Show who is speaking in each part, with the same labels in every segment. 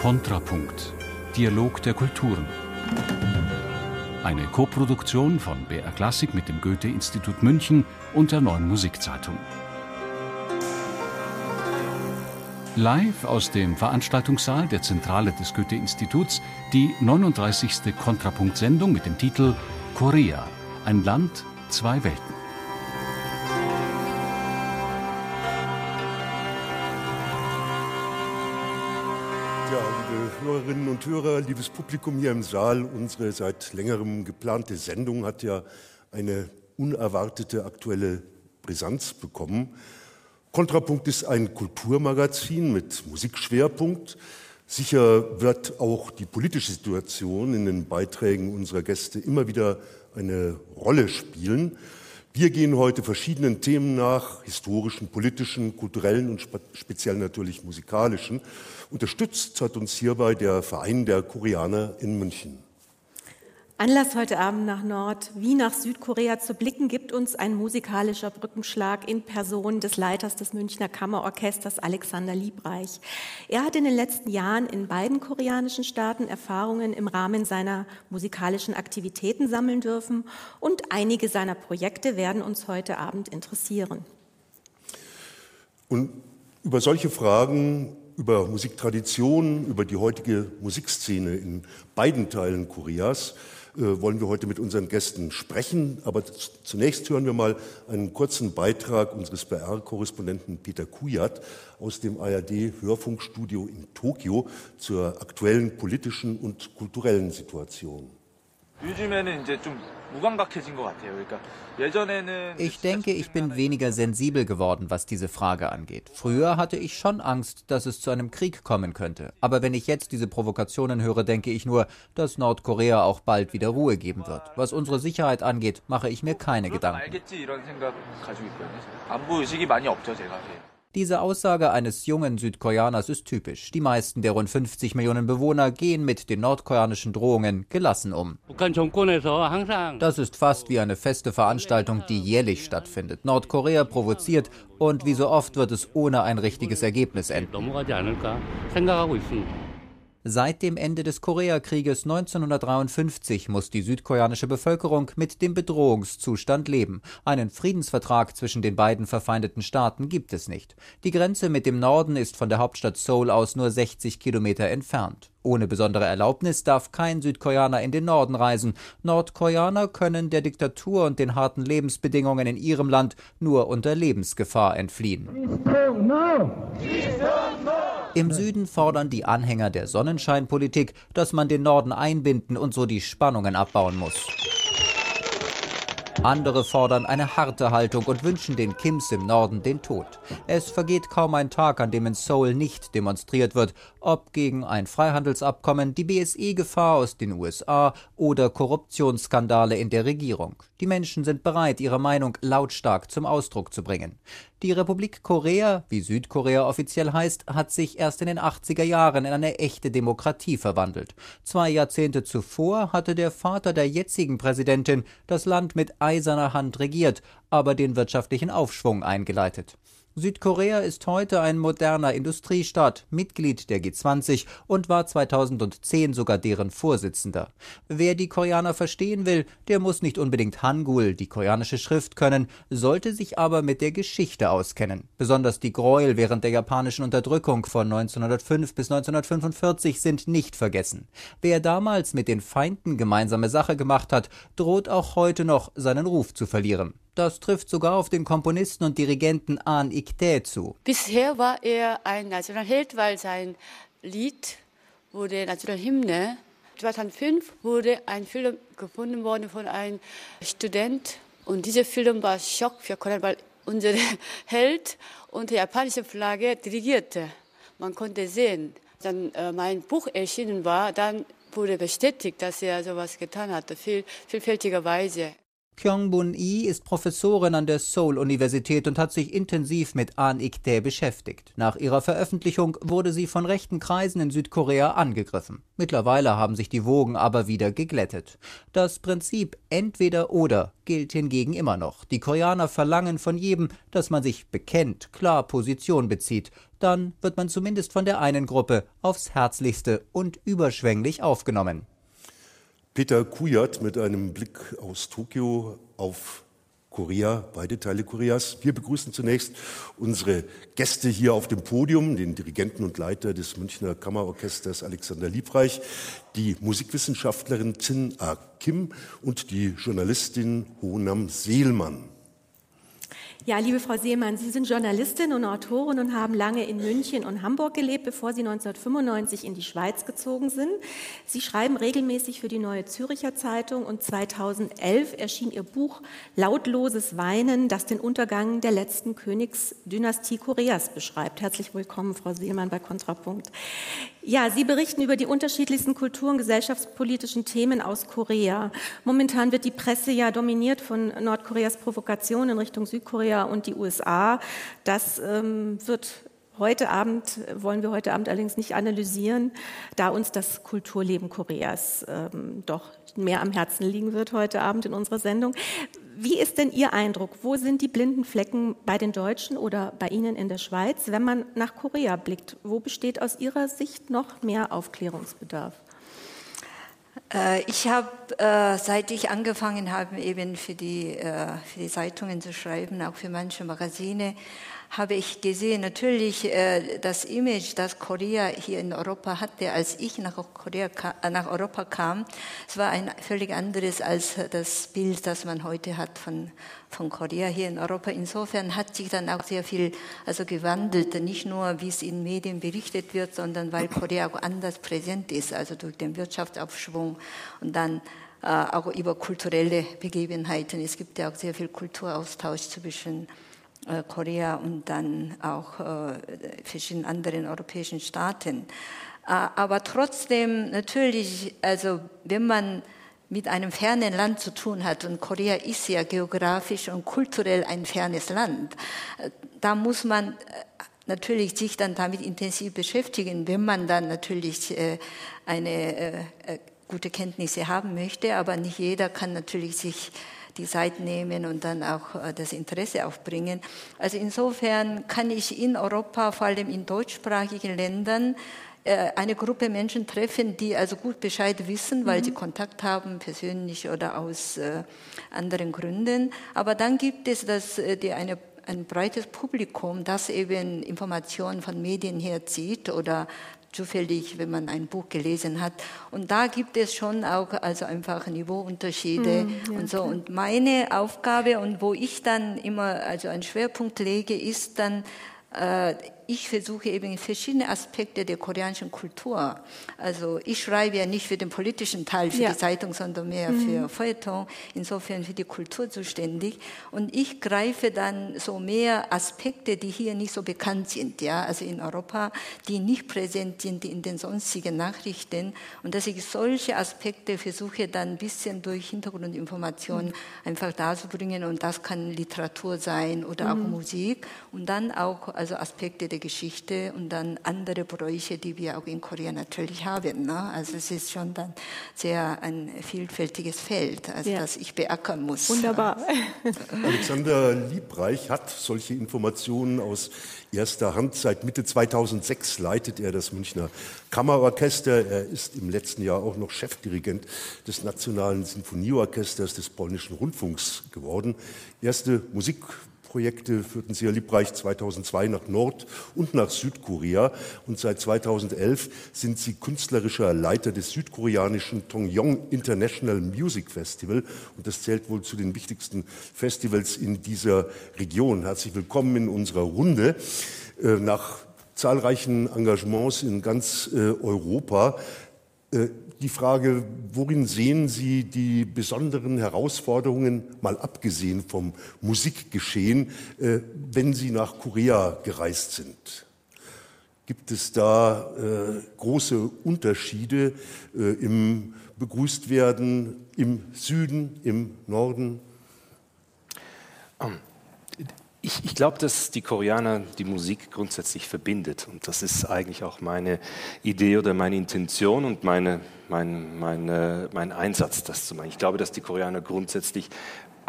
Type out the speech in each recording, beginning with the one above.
Speaker 1: Kontrapunkt. Dialog der Kulturen. Eine Koproduktion von BR Klassik mit dem Goethe-Institut München und der Neuen Musikzeitung. Live aus dem Veranstaltungssaal der Zentrale des Goethe-Instituts die 39. Kontrapunkt-Sendung mit dem Titel Korea, ein Land, zwei Welten.
Speaker 2: Hörerinnen und Hörer, liebes Publikum hier im Saal, unsere seit längerem geplante Sendung hat ja eine unerwartete aktuelle Brisanz bekommen. Kontrapunkt ist ein Kulturmagazin mit Musikschwerpunkt. Sicher wird auch die politische Situation in den Beiträgen unserer Gäste immer wieder eine Rolle spielen. Wir gehen heute verschiedenen Themen nach, historischen, politischen, kulturellen und speziell natürlich musikalischen. Unterstützt hat uns hierbei der Verein der Koreaner in München.
Speaker 3: Anlass heute Abend nach Nord wie nach Südkorea zu blicken, gibt uns ein musikalischer Brückenschlag in Person des Leiters des Münchner Kammerorchesters Alexander Liebreich. Er hat in den letzten Jahren in beiden koreanischen Staaten Erfahrungen im Rahmen seiner musikalischen Aktivitäten sammeln dürfen und einige seiner Projekte werden uns heute Abend interessieren.
Speaker 2: Und über solche Fragen über Musiktraditionen, über die heutige Musikszene in beiden Teilen Koreas wollen wir heute mit unseren Gästen sprechen. Aber zunächst hören wir mal einen kurzen Beitrag unseres BR-Korrespondenten Peter Kujat aus dem ARD-Hörfunkstudio in Tokio zur aktuellen politischen und kulturellen Situation.
Speaker 4: Ich denke, ich bin weniger sensibel geworden, was diese Frage angeht. Früher hatte ich schon Angst, dass es zu einem Krieg kommen könnte. Aber wenn ich jetzt diese Provokationen höre, denke ich nur, dass Nordkorea auch bald wieder Ruhe geben wird. Was unsere Sicherheit angeht, mache ich mir keine Gedanken. Diese Aussage eines jungen Südkoreaners ist typisch. Die meisten der rund 50 Millionen Bewohner gehen mit den nordkoreanischen Drohungen gelassen um. Das ist fast wie eine feste Veranstaltung, die jährlich stattfindet. Nordkorea provoziert und wie so oft wird es ohne ein richtiges Ergebnis enden. Seit dem Ende des Koreakrieges 1953 muss die südkoreanische Bevölkerung mit dem Bedrohungszustand leben. Einen Friedensvertrag zwischen den beiden verfeindeten Staaten gibt es nicht. Die Grenze mit dem Norden ist von der Hauptstadt Seoul aus nur 60 Kilometer entfernt. Ohne besondere Erlaubnis darf kein Südkoreaner in den Norden reisen. Nordkoreaner können der Diktatur und den harten Lebensbedingungen in ihrem Land nur unter Lebensgefahr entfliehen. Im Süden fordern die Anhänger der Sonnenscheinpolitik, dass man den Norden einbinden und so die Spannungen abbauen muss. Andere fordern eine harte Haltung und wünschen den Kims im Norden den Tod. Es vergeht kaum ein Tag, an dem in Seoul nicht demonstriert wird, ob gegen ein Freihandelsabkommen, die BSE-Gefahr aus den USA oder Korruptionsskandale in der Regierung. Die Menschen sind bereit, ihre Meinung lautstark zum Ausdruck zu bringen. Die Republik Korea, wie Südkorea offiziell heißt, hat sich erst in den 80er Jahren in eine echte Demokratie verwandelt. Zwei Jahrzehnte zuvor hatte der Vater der jetzigen Präsidentin das Land mit eiserner Hand regiert, aber den wirtschaftlichen Aufschwung eingeleitet. Südkorea ist heute ein moderner Industriestaat, Mitglied der G20 und war 2010 sogar deren Vorsitzender. Wer die Koreaner verstehen will, der muss nicht unbedingt Hangul, die koreanische Schrift, können, sollte sich aber mit der Geschichte auskennen. Besonders die Gräuel während der japanischen Unterdrückung von 1905 bis 1945 sind nicht vergessen. Wer damals mit den Feinden gemeinsame Sache gemacht hat, droht auch heute noch seinen Ruf zu verlieren. Das trifft sogar auf den Komponisten und Dirigenten An Ik-tae zu.
Speaker 5: Bisher war er ein Nationalheld, weil sein Lied wurde Nationalhymne. 2005 wurde ein Film gefunden worden von einem Student und dieser Film war Schock für Korea, weil unser Held unter japanischer Flagge dirigierte. Man konnte sehen, dann äh, mein Buch erschienen war, dann wurde bestätigt, dass er sowas getan hatte, viel, vielfältigerweise.
Speaker 4: Kyung-Bun Lee ist Professorin an der Seoul-Universität und hat sich intensiv mit An Ik-tae beschäftigt. Nach ihrer Veröffentlichung wurde sie von rechten Kreisen in Südkorea angegriffen. Mittlerweile haben sich die Wogen aber wieder geglättet. Das Prinzip entweder oder gilt hingegen immer noch. Die Koreaner verlangen von jedem, dass man sich bekennt, klar Position bezieht. Dann wird man zumindest von der einen Gruppe aufs Herzlichste und überschwänglich aufgenommen.
Speaker 2: Peter Kujat mit einem Blick aus Tokio auf Korea, beide Teile Koreas. Wir begrüßen zunächst unsere Gäste hier auf dem Podium, den Dirigenten und Leiter des Münchner Kammerorchesters Alexander Liebreich, die Musikwissenschaftlerin Zin A. Kim und die Journalistin Honam Seelmann.
Speaker 3: Ja, liebe Frau Seemann, Sie sind Journalistin und Autorin und haben lange in München und Hamburg gelebt, bevor Sie 1995 in die Schweiz gezogen sind. Sie schreiben regelmäßig für die Neue Züricher Zeitung und 2011 erschien Ihr Buch Lautloses Weinen, das den Untergang der letzten Königsdynastie Koreas beschreibt. Herzlich willkommen, Frau Seemann, bei Kontrapunkt. Ja, Sie berichten über die unterschiedlichsten kultur- und gesellschaftspolitischen Themen aus Korea. Momentan wird die Presse ja dominiert von Nordkoreas Provokation in Richtung Südkorea und die USA. Das ähm, wird heute Abend, wollen wir heute Abend allerdings nicht analysieren, da uns das Kulturleben Koreas ähm, doch mehr am Herzen liegen wird heute Abend in unserer Sendung. Wie ist denn Ihr Eindruck? Wo sind die blinden Flecken bei den Deutschen oder bei Ihnen in der Schweiz, wenn man nach Korea blickt? Wo besteht aus Ihrer Sicht noch mehr Aufklärungsbedarf?
Speaker 6: Äh, ich habe, äh, seit ich angefangen habe, eben für die, äh, für die Zeitungen zu schreiben, auch für manche Magazine, habe ich gesehen, natürlich äh, das Image, das Korea hier in Europa hatte, als ich nach, Korea, äh, nach Europa kam, es war ein völlig anderes als das Bild, das man heute hat von, von Korea hier in Europa. Insofern hat sich dann auch sehr viel also gewandelt, nicht nur wie es in Medien berichtet wird, sondern weil Korea auch anders präsent ist, also durch den Wirtschaftsaufschwung und dann äh, auch über kulturelle Begebenheiten. Es gibt ja auch sehr viel Kulturaustausch zwischen Korea und dann auch äh, verschiedenen anderen europäischen Staaten. Äh, aber trotzdem natürlich, also wenn man mit einem fernen Land zu tun hat, und Korea ist ja geografisch und kulturell ein fernes Land, da muss man natürlich sich dann damit intensiv beschäftigen, wenn man dann natürlich eine gute Kenntnisse haben möchte. Aber nicht jeder kann natürlich sich die Zeit nehmen und dann auch äh, das Interesse aufbringen. Also insofern kann ich in Europa, vor allem in deutschsprachigen Ländern, äh, eine Gruppe Menschen treffen, die also gut Bescheid wissen, weil mhm. sie Kontakt haben, persönlich oder aus äh, anderen Gründen. Aber dann gibt es das, die eine ein breites Publikum, das eben Informationen von Medien herzieht oder zufällig, wenn man ein Buch gelesen hat. Und da gibt es schon auch also einfach Niveauunterschiede mm, ja, und so. Klar. Und meine Aufgabe und wo ich dann immer also einen Schwerpunkt lege, ist dann äh, ich versuche eben verschiedene Aspekte der koreanischen Kultur. Also ich schreibe ja nicht für den politischen Teil für ja. die Zeitung, sondern mehr mhm. für Feuilleton, insofern für die Kultur zuständig. Und ich greife dann so mehr Aspekte, die hier nicht so bekannt sind, ja, also in Europa, die nicht präsent sind in den sonstigen Nachrichten. Und dass ich solche Aspekte versuche dann ein bisschen durch Hintergrundinformationen mhm. einfach darzubringen. Und das kann Literatur sein oder mhm. auch Musik. Und dann auch also Aspekte der Geschichte und dann andere Bräuche, die wir auch in Korea natürlich haben. Ne? Also es ist schon dann sehr ein vielfältiges Feld, also ja. das ich beackern muss.
Speaker 3: Wunderbar.
Speaker 2: Alexander Liebreich hat solche Informationen aus erster Hand. Seit Mitte 2006 leitet er das Münchner Kammerorchester. Er ist im letzten Jahr auch noch Chefdirigent des Nationalen Sinfonieorchesters des Polnischen Rundfunks geworden. Erste Musik Projekte führten Sie, Herr Liebreich, 2002 nach Nord- und nach Südkorea. Und seit 2011 sind Sie künstlerischer Leiter des südkoreanischen Tongyong International Music Festival. Und das zählt wohl zu den wichtigsten Festivals in dieser Region. Herzlich willkommen in unserer Runde. Äh, nach zahlreichen Engagements in ganz äh, Europa äh, die Frage, worin sehen Sie die besonderen Herausforderungen, mal abgesehen vom Musikgeschehen, äh, wenn Sie nach Korea gereist sind? Gibt es da äh, große Unterschiede im Begrüßtwerden im Süden, im Norden?
Speaker 7: Ich, ich glaube, dass die Koreaner die Musik grundsätzlich verbindet. Und das ist eigentlich auch meine Idee oder meine Intention und meine, mein, meine, mein Einsatz, das zu machen. Ich glaube, dass die Koreaner grundsätzlich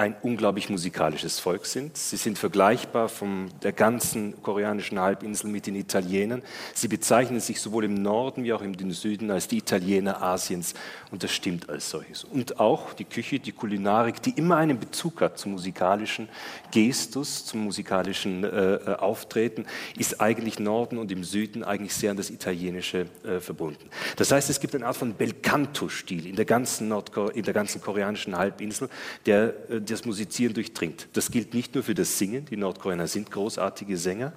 Speaker 7: ein unglaublich musikalisches Volk sind. Sie sind vergleichbar von der ganzen koreanischen Halbinsel mit den Italienern. Sie bezeichnen sich sowohl im Norden wie auch im Süden als die Italiener Asiens und das stimmt als solches. Und auch die Küche, die Kulinarik, die immer einen Bezug hat zum musikalischen Gestus, zum musikalischen äh, äh Auftreten, ist eigentlich Norden und im Süden eigentlich sehr an das Italienische äh, verbunden. Das heißt, es gibt eine Art von Belcanto-Stil in der ganzen in der ganzen koreanischen Halbinsel, der äh, das Musizieren durchdringt. Das gilt nicht nur für das Singen, die Nordkoreaner sind großartige Sänger,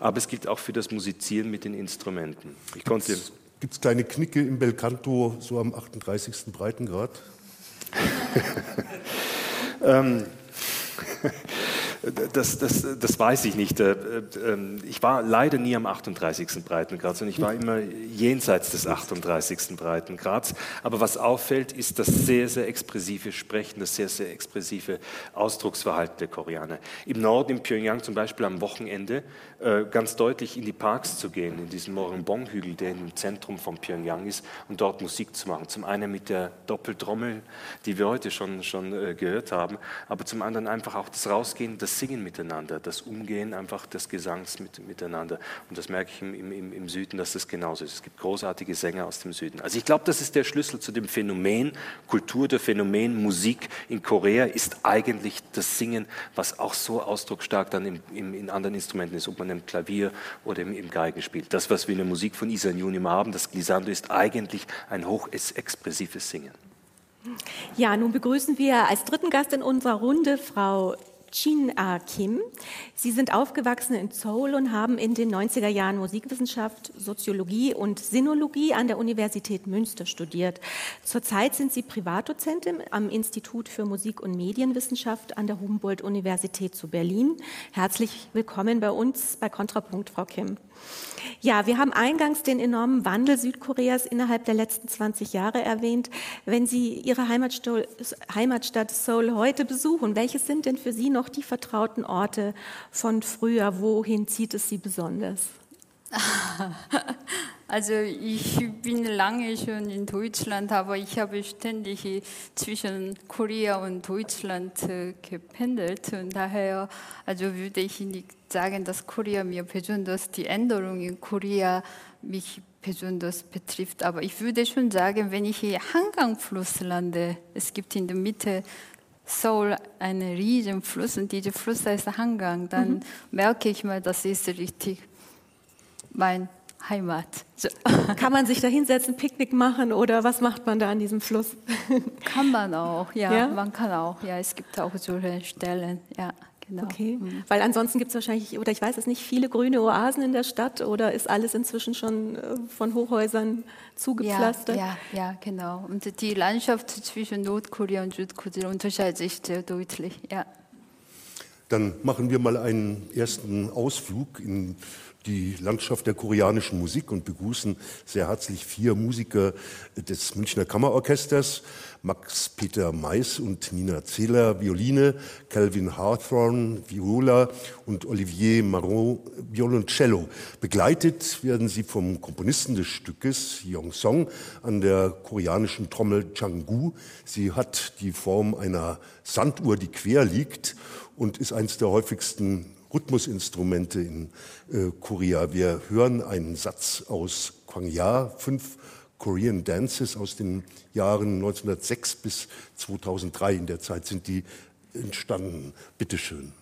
Speaker 7: aber es gilt auch für das Musizieren mit den Instrumenten.
Speaker 2: Ich konnte Gibt es kleine Knicke im Belcanto so am 38. Breitengrad?
Speaker 7: ähm, das, das, das weiß ich nicht. Äh, äh, ähm, ich war leider nie am 38. Breitengrad, sondern ich war immer jenseits des 38. Breitengrads. Aber was auffällt, ist das sehr, sehr expressive Sprechen, das sehr, sehr expressive Ausdrucksverhalten der Koreaner. Im Norden, in Pyongyang zum Beispiel am Wochenende, äh, ganz deutlich in die Parks zu gehen, in diesen Morenbong-Hügel, der im Zentrum von Pyongyang ist, und dort Musik zu machen. Zum einen mit der Doppeltrommel, die wir heute schon, schon gehört haben, aber zum anderen einfach auch das Rausgehen, das Singen miteinander, das Umgehen einfach des Gesangs mit, miteinander. Und das merke ich im, im, im Süden, dass das genauso ist. Es gibt großartige Sänger aus dem Süden. Also ich glaube, das ist der Schlüssel zu dem Phänomen Kultur, der Phänomen Musik in Korea ist eigentlich das Singen, was auch so ausdrucksstark dann im, im, in anderen Instrumenten ist, ob man im Klavier oder im, im Geigen spielt. Das, was wir in der Musik von Isan Yunim haben, das Glissando, ist eigentlich ein hochexpressives Singen.
Speaker 3: Ja, nun begrüßen wir als dritten Gast in unserer Runde Frau Chin A. Kim. Sie sind aufgewachsen in Seoul und haben in den 90er Jahren Musikwissenschaft, Soziologie und Sinologie an der Universität Münster studiert. Zurzeit sind Sie Privatdozentin am Institut für Musik- und Medienwissenschaft an der Humboldt-Universität zu Berlin. Herzlich willkommen bei uns bei Kontrapunkt, Frau Kim. Ja, wir haben eingangs den enormen Wandel Südkoreas innerhalb der letzten 20 Jahre erwähnt. Wenn Sie Ihre Heimatstadt Seoul heute besuchen, welches sind denn für Sie noch die vertrauten Orte von früher? Wohin zieht es Sie besonders?
Speaker 8: Also ich bin lange schon in Deutschland, aber ich habe ständig zwischen Korea und Deutschland äh, gependelt und daher also würde ich nicht sagen, dass Korea mir besonders die Änderung in Korea mich besonders betrifft, aber ich würde schon sagen, wenn ich hier Hangang-Fluss lande, es gibt in der Mitte Seoul einen riesen Fluss und dieser Fluss heißt Hangang, dann mhm. merke ich mal, das ist richtig mein Heimat.
Speaker 3: So. Kann man sich da hinsetzen, Picknick machen oder was macht man da an diesem Fluss?
Speaker 8: Kann man auch, ja, ja? man kann auch, ja, es gibt auch solche Stellen, ja.
Speaker 3: Genau. Okay, mhm. weil ansonsten gibt es wahrscheinlich, oder ich weiß es nicht, viele grüne Oasen in der Stadt oder ist alles inzwischen schon äh, von Hochhäusern zugepflastert?
Speaker 8: Ja, ja, ja, genau. Und die Landschaft zwischen Nordkorea und Südkorea unterscheidet sich sehr deutlich, ja.
Speaker 2: Dann machen wir mal einen ersten Ausflug in die Landschaft der koreanischen Musik und begrüßen sehr herzlich vier Musiker des Münchner Kammerorchesters, Max-Peter Mais und Nina Zehler Violine, Calvin Hawthorne Viola und Olivier Marot Violoncello. Begleitet werden sie vom Komponisten des Stückes, Yong Song, an der koreanischen Trommel Changgu. Sie hat die Form einer Sanduhr, die quer liegt und ist eines der häufigsten Rhythmusinstrumente in äh, Korea. Wir hören einen Satz aus Kwangya, fünf Korean Dances aus den Jahren 1906 bis 2003. In der Zeit sind die entstanden. Bitte schön.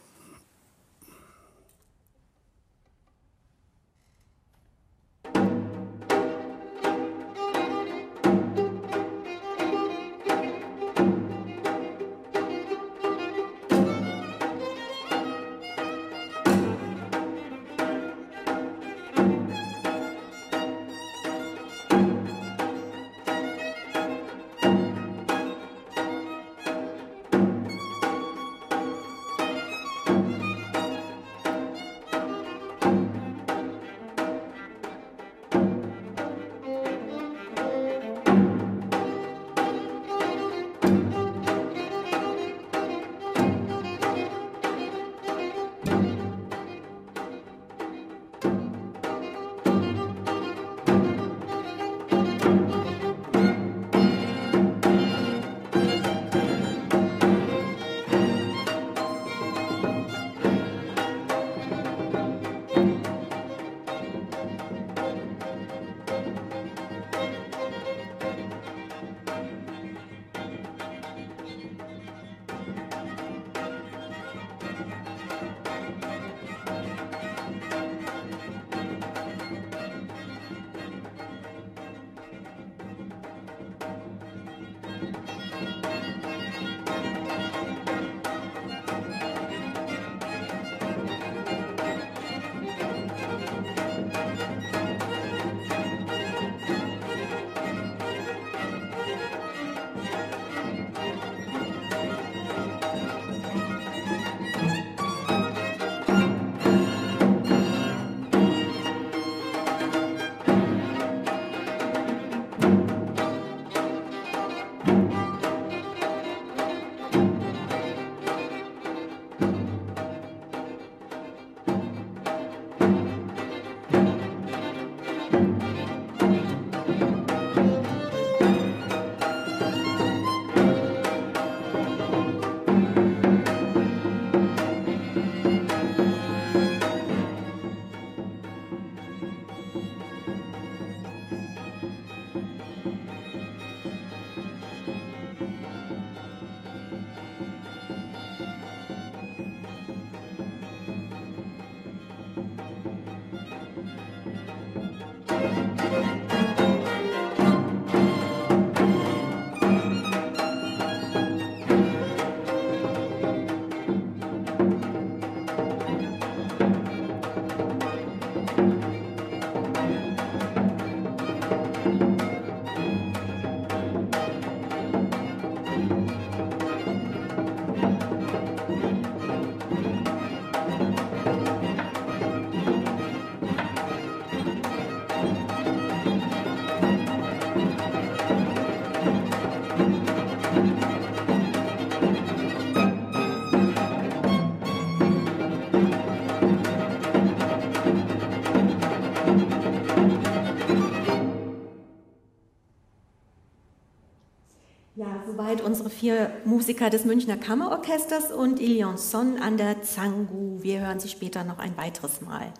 Speaker 3: Unsere vier Musiker des Münchner Kammerorchesters und Ilion Son an der Zangu. Wir hören sie später noch ein weiteres Mal.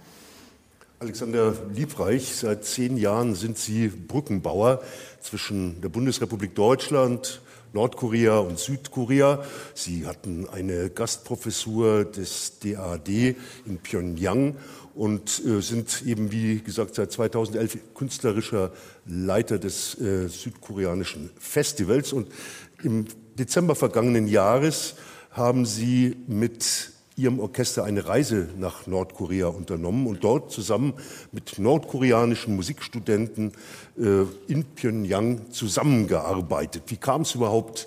Speaker 2: Alexander Liebreich, seit zehn Jahren sind Sie Brückenbauer zwischen der Bundesrepublik Deutschland, Nordkorea und Südkorea. Sie hatten eine Gastprofessur des DAD in Pyongyang und äh, sind eben, wie gesagt, seit 2011 künstlerischer Leiter des äh, südkoreanischen Festivals. Und im Dezember vergangenen Jahres haben Sie mit Ihrem Orchester eine Reise nach Nordkorea unternommen und dort zusammen mit nordkoreanischen Musikstudenten äh, in Pyongyang zusammengearbeitet. Wie kam es überhaupt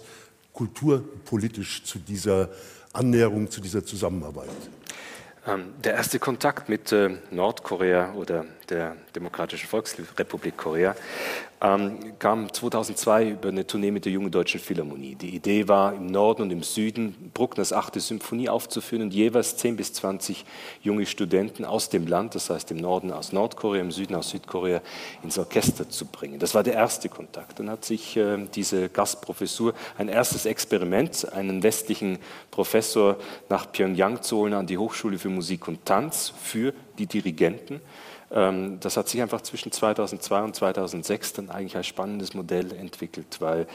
Speaker 2: kulturpolitisch zu dieser Annäherung, zu dieser Zusammenarbeit?
Speaker 7: Ähm, der erste Kontakt mit äh, Nordkorea oder der Demokratischen Volksrepublik Korea ähm, kam 2002 über eine Tournee mit der Jungen Deutschen Philharmonie. Die Idee war, im Norden und im Süden Bruckners achte Symphonie aufzuführen und jeweils 10 bis 20 junge Studenten aus dem Land, das heißt im Norden aus Nordkorea, im Süden aus Südkorea, ins Orchester zu bringen. Das war der erste Kontakt. Dann hat sich äh, diese Gastprofessur, ein erstes Experiment, einen westlichen Professor nach Pyongyang zu holen an die Hochschule für Musik und Tanz für die Dirigenten. Ähm, das hat sich einfach zwischen 2002 und 2006 dann eigentlich als spannendes Modell entwickelt, weil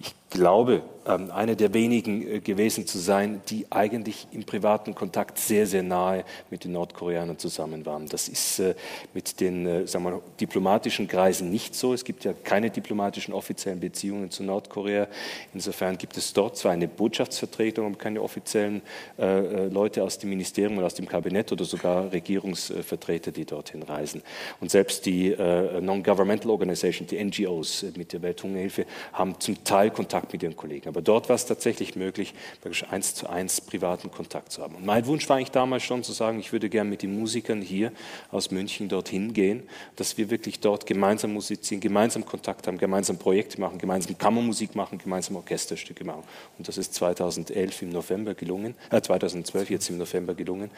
Speaker 7: ich glaube, ähm, eine der wenigen äh, gewesen zu sein, die eigentlich im privaten Kontakt sehr, sehr nahe mit den Nordkoreanern zusammen waren. Das ist äh, mit den äh, sagen wir, diplomatischen Kreisen nicht so. Es gibt ja keine diplomatischen offiziellen Beziehungen zu Nordkorea. Insofern gibt es dort zwar eine Botschaftsvertretung, aber keine offiziellen Leute aus dem Ministerium oder aus dem Kabinett oder sogar Regierungsvertreter, die dorthin reisen. Und selbst die Non-Governmental Organizations, die NGOs mit der Welthungerhilfe, haben zum Teil Kontakt mit ihren Kollegen. Aber dort war es tatsächlich möglich, wirklich eins zu eins privaten Kontakt zu haben. Und mein Wunsch war eigentlich damals schon zu sagen, ich würde gerne mit den Musikern hier aus München dorthin gehen, dass wir wirklich dort gemeinsam musizieren, gemeinsam Kontakt haben, gemeinsam Projekte machen, gemeinsam Kammermusik machen, gemeinsam Orchesterstücke machen. Und das ist 2011 im November gelungen, äh 2012 jetzt im November gelungen.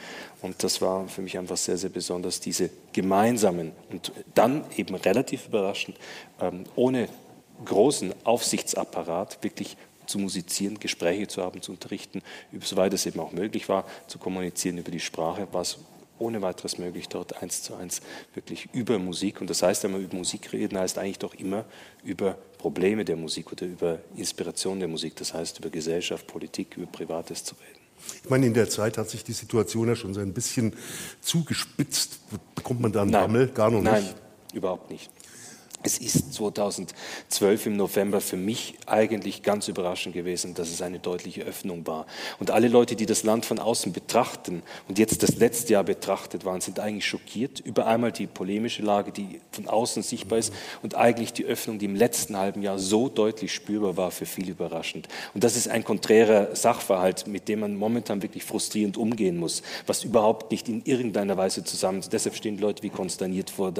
Speaker 7: Und das war für mich einfach sehr, sehr besonders, diese gemeinsamen und dann eben relativ überraschend, ähm, ohne großen Aufsichtsapparat wirklich zu musizieren, Gespräche zu haben, zu unterrichten, soweit es eben auch möglich war, zu kommunizieren über die Sprache, war es ohne weiteres möglich, dort eins zu eins wirklich über Musik. Und das heißt, wenn wir über Musik reden, heißt eigentlich doch immer über Probleme der Musik oder über Inspiration der Musik. Das heißt, über Gesellschaft, Politik, über Privates zu reden.
Speaker 2: Ich meine, in der Zeit hat sich die Situation ja schon so ein bisschen zugespitzt. Bekommt man da einen Nein. Gar noch nicht?
Speaker 7: Nein, überhaupt nicht. Es ist 2012 im November für mich eigentlich ganz überraschend gewesen, dass es eine deutliche Öffnung war. Und alle Leute, die das Land von außen betrachten und jetzt das letzte Jahr betrachtet waren, sind eigentlich schockiert über einmal die polemische Lage, die von außen sichtbar ist und eigentlich die Öffnung, die im letzten halben Jahr so deutlich spürbar war, für viele überraschend. Und das ist ein konträrer Sachverhalt, mit dem man momentan wirklich frustrierend umgehen muss, was überhaupt nicht in irgendeiner Weise zusammen. Deshalb stehen Leute wie konsterniert vor.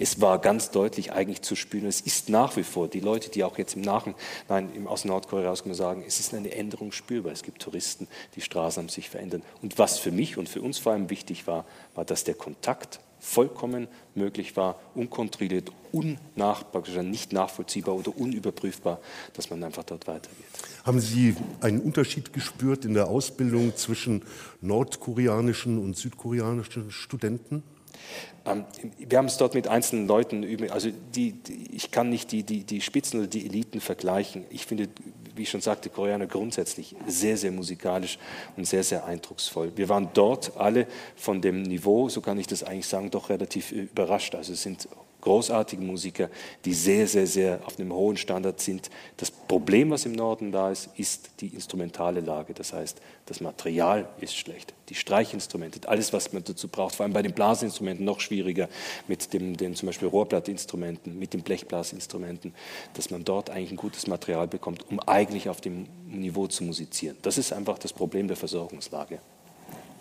Speaker 7: Es war ganz deutlich eigentlich zu spüren. Es ist nach wie vor, die Leute, die auch jetzt im Nachhinein aus Nordkorea rauskommen, sagen, es ist eine Änderung spürbar. Es gibt Touristen, die Straßen haben sich verändert. Und was für mich und für uns vor allem wichtig war, war, dass der Kontakt vollkommen möglich war, unkontrolliert, unnachbar, nicht nachvollziehbar oder unüberprüfbar, dass man einfach dort weitergeht.
Speaker 2: Haben Sie einen Unterschied gespürt in der Ausbildung zwischen nordkoreanischen und südkoreanischen Studenten?
Speaker 7: Ähm, wir haben es dort mit einzelnen Leuten. Also die, die, ich kann nicht die, die, die Spitzen oder die Eliten vergleichen. Ich finde, wie ich schon sagte, Koreaner grundsätzlich sehr, sehr musikalisch und sehr, sehr eindrucksvoll. Wir waren dort alle von dem Niveau, so kann ich das eigentlich sagen, doch relativ überrascht. Also es sind großartige Musiker, die sehr, sehr, sehr auf einem hohen Standard sind. Das Problem, was im Norden da ist, ist die instrumentale Lage. Das heißt, das Material ist schlecht. Die Streichinstrumente, alles, was man dazu braucht, vor allem bei den Blasinstrumenten noch schwieriger, mit dem, den zum Beispiel Rohrblattinstrumenten, mit den Blechblasinstrumenten, dass man dort eigentlich ein gutes Material bekommt, um eigentlich auf dem Niveau zu musizieren. Das ist einfach das Problem der Versorgungslage.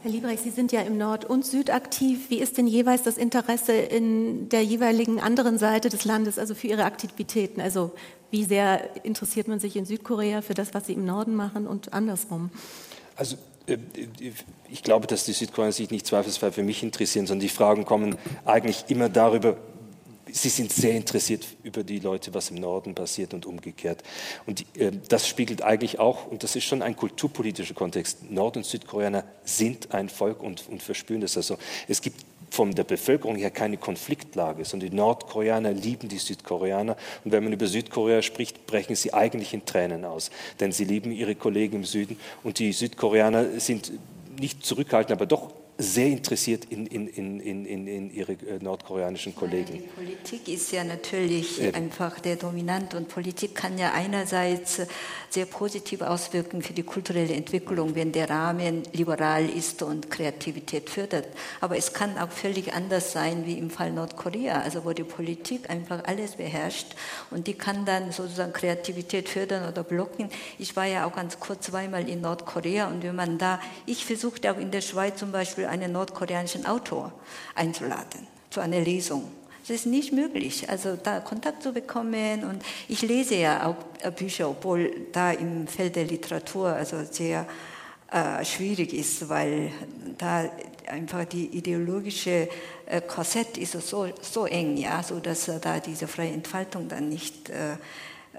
Speaker 3: Herr Liebrecht, Sie sind ja im Nord- und Süd aktiv. Wie ist denn jeweils das Interesse in der jeweiligen anderen Seite des Landes, also für Ihre Aktivitäten? Also wie sehr interessiert man sich in Südkorea für das, was Sie im Norden machen und andersrum?
Speaker 7: Also äh, ich glaube, dass die Südkoreaner sich nicht zweifelsfrei für mich interessieren, sondern die Fragen kommen eigentlich immer darüber, sie sind sehr interessiert über die Leute, was im Norden passiert und umgekehrt. Und äh, das spiegelt eigentlich auch, und das ist schon ein kulturpolitischer Kontext, Nord- und Südkoreaner sind ein Volk und, und verspüren das. Also es gibt von der Bevölkerung her keine Konfliktlage, sondern die Nordkoreaner lieben die Südkoreaner. Und wenn man über Südkorea spricht, brechen sie eigentlich in Tränen aus, denn sie lieben ihre Kollegen im Süden und die Südkoreaner sind nicht zurückhaltend, aber doch sehr interessiert in, in, in, in, in ihre äh, nordkoreanischen Kollegen.
Speaker 6: Die Politik ist ja natürlich äh. einfach der dominant und Politik kann ja einerseits sehr positiv auswirken für die kulturelle Entwicklung, wenn der Rahmen liberal ist und Kreativität fördert. Aber es kann auch völlig anders sein wie im Fall Nordkorea, also wo die Politik einfach alles beherrscht und die kann dann sozusagen Kreativität fördern oder blocken. Ich war ja auch ganz kurz zweimal in Nordkorea und wenn man da, ich versuchte auch in der Schweiz zum Beispiel einen nordkoreanischen Autor einzuladen zu einer Lesung. Es ist nicht möglich, also da Kontakt zu bekommen. Und ich lese ja auch Bücher, obwohl da im Feld der Literatur also sehr äh, schwierig ist, weil da einfach die ideologische äh, Korsett ist so, so eng, ja, so äh, da diese freie Entfaltung dann nicht, äh,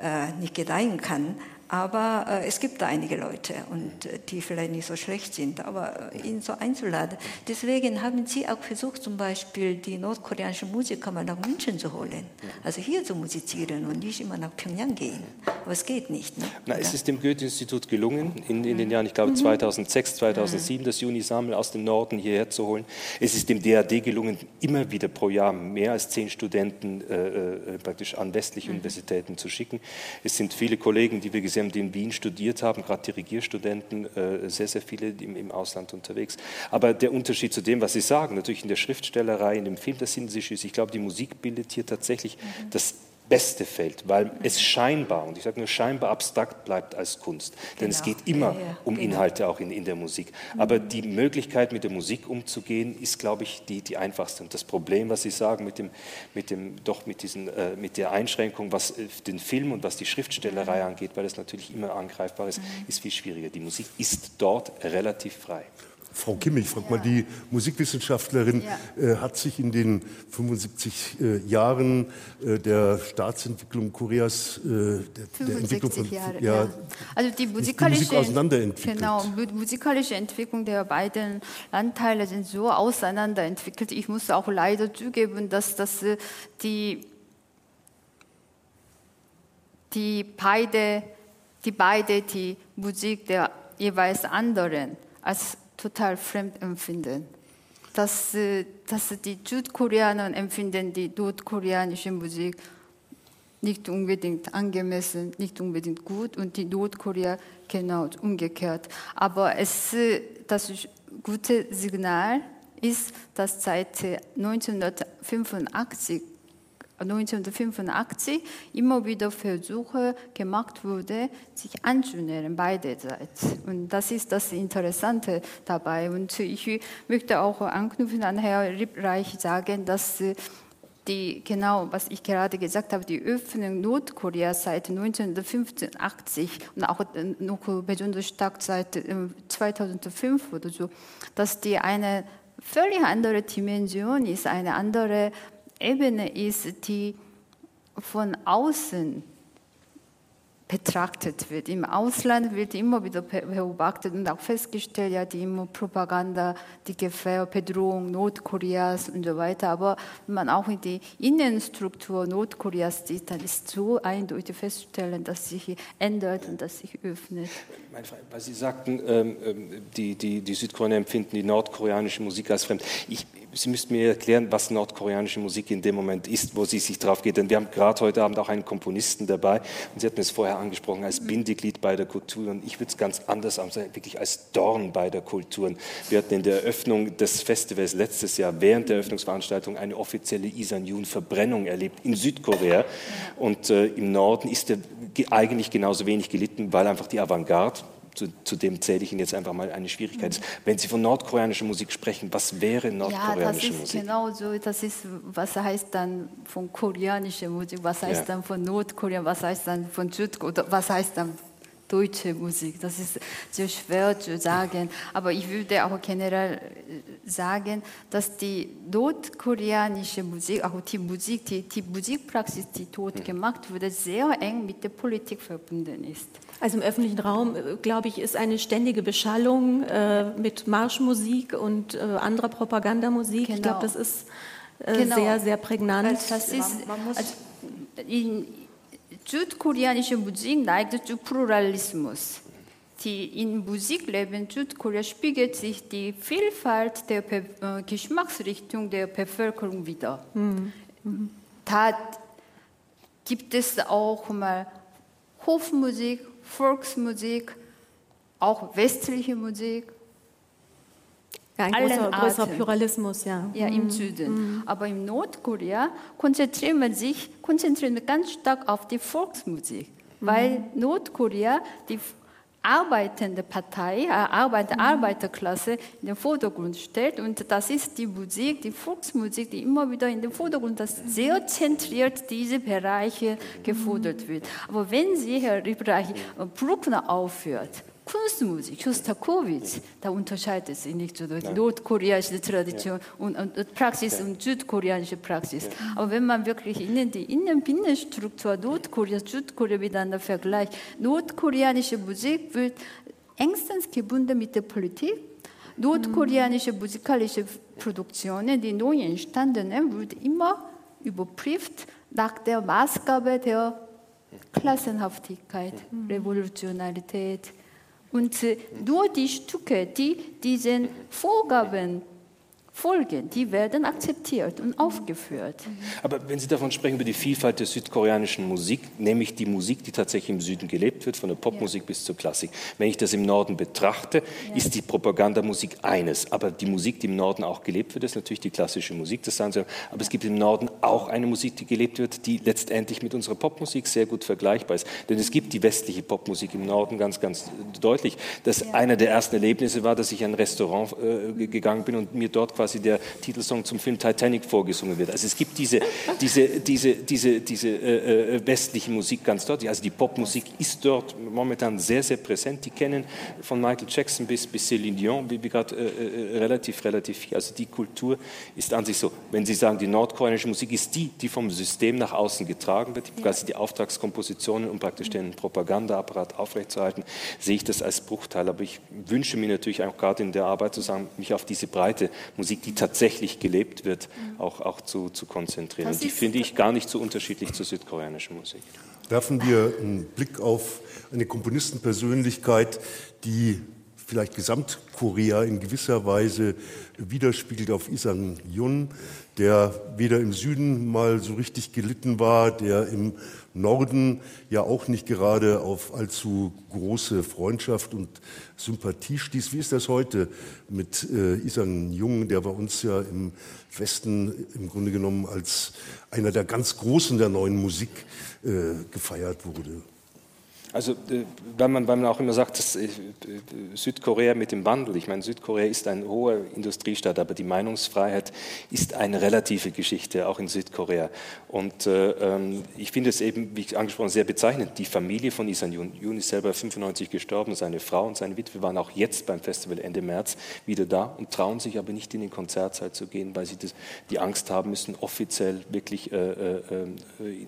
Speaker 6: äh nicht gedeihen kann. Aber äh, es gibt da einige Leute, und, äh, die vielleicht nicht so schlecht sind, aber äh, ihn so einzuladen. Deswegen haben sie auch versucht, zum Beispiel die nordkoreanischen Musiker mal nach München zu holen. Also hier zu musizieren und nicht immer nach Pyongyang gehen. Aber es geht nicht. Ne?
Speaker 7: Na, es ist dem Goethe-Institut gelungen, in, in, den Jahren, ich glaube mhm. 2006, 2007, mhm. das Junisamel aus dem Norden hierher zu holen. Es ist dem DAD gelungen, immer wieder pro Jahr mehr als zehn Studenten äh, äh, praktisch an westliche mhm. Universitäten zu schicken. Es sind viele Kollegen, die wir gesehen haben, die in Wien studiert haben, gerade Dirigierstudenten, äh, sehr, sehr viele im, im Ausland unterwegs. Aber der Unterschied zu dem, was Sie sagen, natürlich in der Schriftstellerei, in dem Film, das sind Sie schließlich. Ich glaube, die Musik bildet hier tatsächlich mhm. das beste Feld, weil es scheinbar, und ich sage nur scheinbar abstrakt bleibt als Kunst. Denn genau. es geht immer ja, ja, um genau. Inhalte auch in, in der Musik. Aber die Möglichkeit, mit der Musik umzugehen, ist, glaube ich, die, die einfachste. Und das Problem, was Sie sagen, mit, dem, mit, dem, doch mit, diesen, äh, mit der Einschränkung, was äh, den Film und was die Schriftstellerei mhm. angeht, weil es natürlich immer angreifbar ist, mhm. ist viel schwieriger. Die Musik ist dort relativ frei.
Speaker 2: Frau Kimmich, frag mal, die Musikwissenschaftlerin ja. äh, hat sich in den 75 äh, Jahren äh, der Staatsentwicklung Koreas,
Speaker 8: äh, der, der, Entwicklung von Jahre, ja, ja. also die musikalische, die Musik genau, musikalische Entwicklung der beiden Landteile sind so auseinanderentwickelt. Ich muss auch leider zugeben, dass das äh, die die beide die beide die Musik der jeweils anderen als total fremd empfinden. Dass, äh, dass die Südkoreaner empfinden die nordkoreanische Musik nicht unbedingt angemessen, nicht unbedingt gut und die Nordkorea genau umgekehrt. Aber es, äh, das gute Signal ist, dass seit 1985 1985 immer wieder Versuche gemacht wurde, sich anzunähern, beide Seiten. Und das ist das Interessante dabei. Und ich möchte auch anknüpfen an Herrn Riebreich sagen, dass die, genau, was ich gerade gesagt habe, die Öffnung Nordkoreas seit 1985 und auch noch besonders stark seit 2005 oder so, dass die eine völlig andere Dimension ist, eine andere Ebene ist, die von außen betrachtet wird. Im Ausland wird immer wieder beobachtet und auch festgestellt, ja, die Propaganda, die Gefahr, Bedrohung Nordkoreas und so weiter. Aber wenn man auch in die Innenstruktur Nordkoreas sieht, dann ist so eindeutig festzustellen, dass sich ändert und dass sich öffnet.
Speaker 7: Weil Sie sagten, ähm, ähm, die, die, die Südkoreaner empfinden die nordkoreanische Musik als fremd. Ich, Sie müssten mir erklären, was nordkoreanische Musik in dem Moment ist, wo sie sich drauf geht. Denn wir haben gerade heute Abend auch einen Komponisten dabei und Sie hatten es vorher angesprochen als Bindeglied bei der Kultur. Und ich würde es ganz anders sagen, wirklich als Dorn bei der Kultur. Wir hatten in der Eröffnung des Festivals letztes Jahr während der Eröffnungsveranstaltung eine offizielle Isan-Yun-Verbrennung erlebt in Südkorea. Und äh, im Norden ist er eigentlich genauso wenig gelitten, weil einfach die Avantgarde zu, zu, dem zähle ich Ihnen jetzt einfach mal eine Schwierigkeit. Mhm. Wenn Sie von nordkoreanischer Musik sprechen, was wäre nordkoreanische
Speaker 8: ja,
Speaker 7: das ist
Speaker 8: Genau so, das ist, was heißt dann von koreanischer Musik, was heißt ja. dann von Nordkorea, was heißt dann von Südkorea, was heißt dann deutsche Musik. Das ist sehr schwer zu sagen. Aber ich würde auch generell sagen, dass die nordkoreanische Musik, auch die Musik, die, die Musikpraxis, die dort hm. gemacht wurde, sehr eng mit der Politik verbunden ist.
Speaker 3: Also im öffentlichen Raum, äh, glaube ich, ist eine ständige Beschallung äh, mit Marschmusik und äh, anderer Propagandamusik. Genau. Ich glaube, das ist äh, genau. sehr, sehr prägnant.
Speaker 8: Also das ist, man, man also in südkoreanische Musik neigt zu Pluralismus. Die in Musikleben Südkorea spiegelt sich die Vielfalt der Be äh, Geschmacksrichtung der Bevölkerung wider. Mhm. Da gibt es auch mal Hofmusik, Volksmusik, auch westliche Musik.
Speaker 3: Ja, ein großer, großer, Pluralismus, ja.
Speaker 8: Ja, im mhm. Süden. Mhm. Aber in Nordkorea konzentriert man sich konzentriert ganz stark auf die Volksmusik, mhm. weil Nordkorea die arbeitende Partei, äh, Arbeiter, mhm. Arbeiterklasse in den Vordergrund stellt. Und das ist die Musik, die Volksmusik, die immer wieder in den Vordergrund, das sehr zentriert diese Bereiche gefordert wird. Aber wenn Sie, Herr Ibrahim, Bruckner aufführt, Kunstmusik, Shostakovich, da unterscheidet sich nicht so die nordkoreanische Tradition ja. und, und, Praxis ja. und südkoreanische Praxis. Ja. Aber wenn man wirklich innen die Innenbinnenstruktur Nordkorea, Südkorea miteinander vergleicht, nordkoreanische Musik wird engstens gebunden mit der Politik. Nordkoreanische musikalische Produktionen, die neu entstandenen, wird immer überprüft nach der Maßgabe der Klassenhaftigkeit, Revolutionarität. Und nur die Stücke, die diesen Vorgaben folgen, die werden akzeptiert und aufgeführt.
Speaker 7: Aber wenn Sie davon sprechen, über die Vielfalt der südkoreanischen Musik, nämlich die Musik, die tatsächlich im Süden gelebt wird, von der Popmusik ja. bis zur Klassik. Wenn ich das im Norden betrachte, ja. ist die Propagandamusik eines. Aber die Musik, die im Norden auch gelebt wird, ist natürlich die klassische Musik, das sagen Sie. Aber ja. es gibt im Norden auch eine Musik, die gelebt wird, die letztendlich mit unserer Popmusik sehr gut vergleichbar ist. Denn es gibt die westliche Popmusik im Norden ganz, ganz deutlich. Das einer der ersten Erlebnisse war, dass ich in ein Restaurant äh, gegangen bin und mir dort quasi quasi der Titelsong zum Film Titanic vorgesungen wird. Also es gibt diese, diese, diese, diese, diese äh, äh, westliche Musik ganz deutlich. Also die Popmusik ist dort momentan sehr, sehr präsent. Die kennen von Michael Jackson bis, bis Céline Dion, wie gerade äh, äh, relativ, relativ viel. Also die Kultur ist an sich so. Wenn Sie sagen, die nordkoreanische Musik ist die, die vom System nach außen getragen wird, quasi die Auftragskompositionen, um praktisch den Propagandaapparat aufrechtzuerhalten, sehe ich das als Bruchteil. Aber ich wünsche mir natürlich auch gerade in der Arbeit zusammen, mich auf diese breite Musik Musik, die tatsächlich gelebt wird, auch, auch zu, zu konzentrieren. Und die finde ich gar nicht so unterschiedlich zur südkoreanischen Musik.
Speaker 2: Werfen wir einen Blick auf eine Komponistenpersönlichkeit, die vielleicht Gesamtkorea in gewisser Weise widerspiegelt auf Isang Yun, der weder im Süden mal so richtig gelitten war, der im Norden ja auch nicht gerade auf allzu große Freundschaft und Sympathie stieß. Wie ist das heute mit äh, Isang Jung, der bei uns ja im Westen im Grunde genommen als einer der ganz Großen der neuen Musik äh, gefeiert wurde?
Speaker 7: Also, äh, weil man, weil man auch immer sagt, dass äh, Südkorea mit dem Wandel, ich meine, Südkorea ist ein hoher Industriestaat, aber die Meinungsfreiheit ist eine relative Geschichte, auch in Südkorea. Und äh, ähm, ich finde es eben, wie angesprochen sehr bezeichnend. Die Familie von Isan Yun ist selber 95 gestorben, seine Frau und seine Witwe waren auch jetzt beim Festival Ende März wieder da und trauen sich aber nicht in den Konzertsaal zu gehen, weil sie das, die Angst haben müssen, offiziell wirklich äh, äh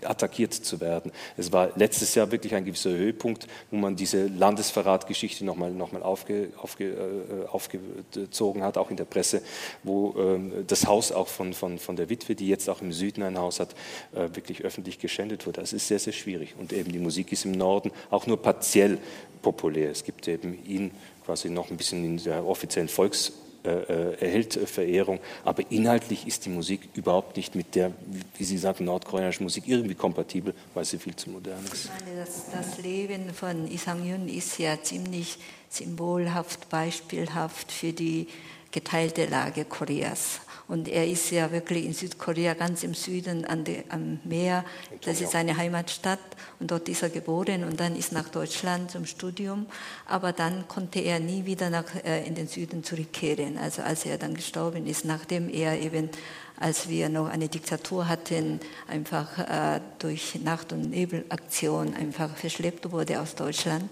Speaker 7: attackiert zu werden. Es war letztes Jahr wirklich ein gewisser Höhepunkt Höhepunkt, wo man diese Landesverratgeschichte nochmal noch mal aufge, aufge, äh, aufgezogen hat, auch in der Presse, wo äh, das Haus auch von, von, von der Witwe, die jetzt auch im Süden ein Haus hat, äh, wirklich öffentlich geschändet wurde. Das ist sehr, sehr schwierig. Und eben die Musik ist im Norden auch nur partiell populär. Es gibt eben ihn quasi noch ein bisschen in der offiziellen Volks erhält Verehrung, aber inhaltlich ist die Musik überhaupt nicht mit der, wie Sie sagen, nordkoreanischen Musik irgendwie kompatibel, weil sie viel zu modern ist.
Speaker 6: Ich meine, das, das Leben von Isang Yun ist ja ziemlich symbolhaft, beispielhaft für die geteilte Lage Koreas. Und er ist ja wirklich in Südkorea, ganz im Süden an de, am Meer. Das ist seine Heimatstadt und dort ist er geboren und dann ist nach Deutschland zum Studium. Aber dann konnte er nie wieder nach, äh, in den Süden zurückkehren. Also als er dann gestorben ist, nachdem er eben als wir noch eine Diktatur hatten, einfach äh, durch Nacht- und Nebelaktion einfach verschleppt wurde aus Deutschland.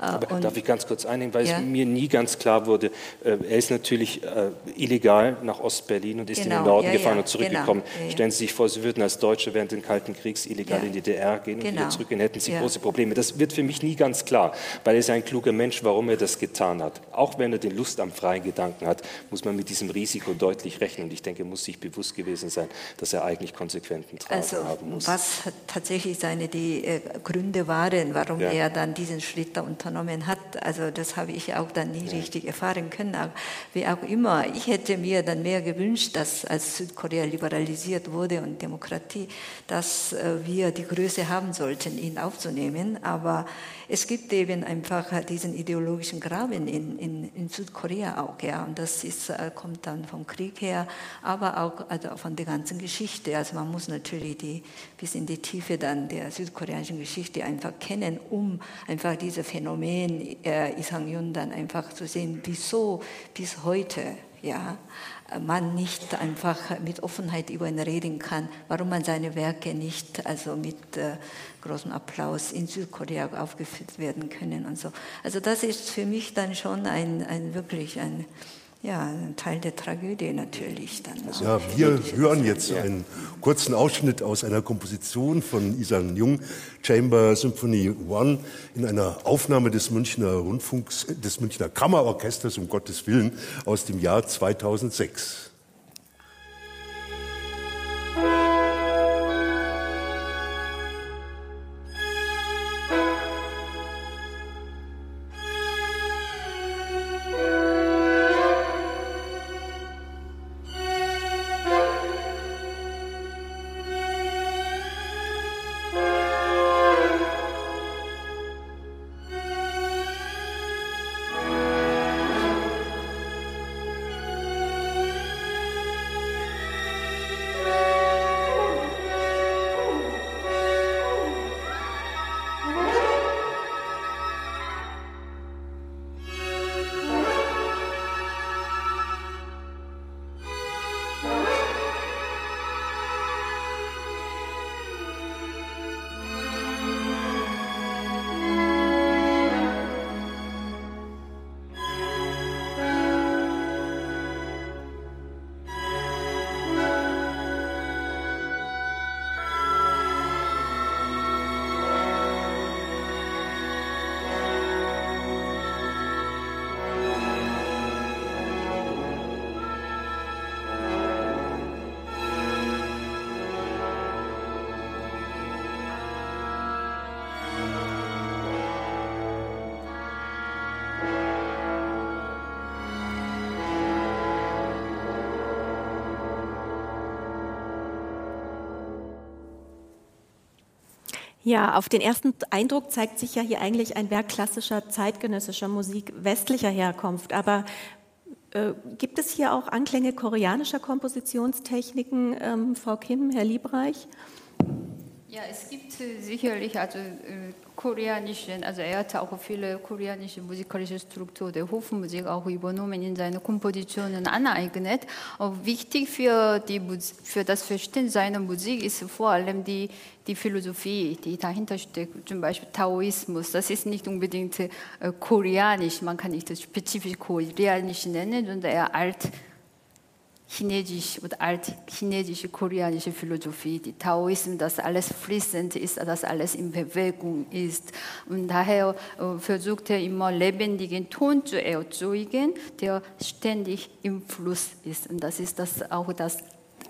Speaker 7: Aber und, darf ich ganz kurz einnehmen, weil ja. es mir nie ganz klar wurde, äh, er ist natürlich äh, illegal nach Ostberlin und ist genau. in den genau. Norden ja, gefahren ja. und zurückgekommen. Genau. Stellen Sie sich vor, Sie würden als Deutsche während des Kalten Kriegs illegal in die DDR gehen und genau. wieder zurückgehen, hätten Sie große Probleme. Das wird für mich nie ganz klar, weil er ist ein kluger Mensch, warum er das getan hat. Auch wenn er den Lust am freien Gedanken hat, muss man mit diesem Risiko deutlich rechnen. Und ich denke, er muss sich bewusst gewesen sein, dass er eigentlich konsequenten Tragen also, haben muss.
Speaker 6: Was tatsächlich seine die, äh, Gründe waren, warum er dann diesen Schritt da unter unternommen hat. Also das habe ich auch dann nie richtig erfahren können. Aber wie auch immer, ich hätte mir dann mehr gewünscht, dass als Südkorea liberalisiert wurde und Demokratie, dass äh, wir die Größe haben sollten, ihn aufzunehmen. Aber es gibt eben einfach diesen ideologischen Graben in, in, in Südkorea auch, ja, und das ist, äh, kommt dann vom Krieg her, aber auch also von der ganzen Geschichte. Also man muss natürlich die, bis in die Tiefe dann der südkoreanischen Geschichte einfach kennen, um einfach dieses Phänomen äh, Isang-Yun dann einfach zu sehen, wieso bis heute ja, man nicht einfach mit Offenheit über ihn reden kann, warum man seine Werke nicht also mit äh, großem Applaus in Südkorea aufgeführt werden können und so. Also das ist für mich dann schon ein, ein wirklich ein ja, ein Teil der Tragödie natürlich dann.
Speaker 2: Auch. Ja, wir hören jetzt einen kurzen Ausschnitt aus einer Komposition von Isan Jung, Chamber Symphony One, in einer Aufnahme des Münchner Rundfunks, des Münchner Kammerorchesters, um Gottes Willen, aus dem Jahr 2006.
Speaker 3: Ja, auf den ersten Eindruck zeigt sich ja hier eigentlich ein Werk klassischer zeitgenössischer Musik westlicher Herkunft. Aber äh, gibt es hier auch Anklänge koreanischer Kompositionstechniken, ähm, Frau Kim, Herr Liebreich?
Speaker 8: Ja, es gibt äh, sicherlich also äh, koreanischen, also er hat auch viele koreanische musikalische Strukturen der Hofmusik auch übernommen in seine Kompositionen aneignet. Auch wichtig für, die, für das Verständnis seiner Musik ist vor allem die, die Philosophie, die dahinter steckt, zum Beispiel Taoismus. Das ist nicht unbedingt äh, koreanisch, man kann nicht spezifisch koreanisch nennen, sondern eher alt chinesische oder altchinesische, koreanische Philosophie, die Taoismus, dass alles fließend ist, dass alles in Bewegung ist. Und daher äh, versucht er immer lebendigen Ton zu erzeugen, der ständig im Fluss ist. Und das ist das auch das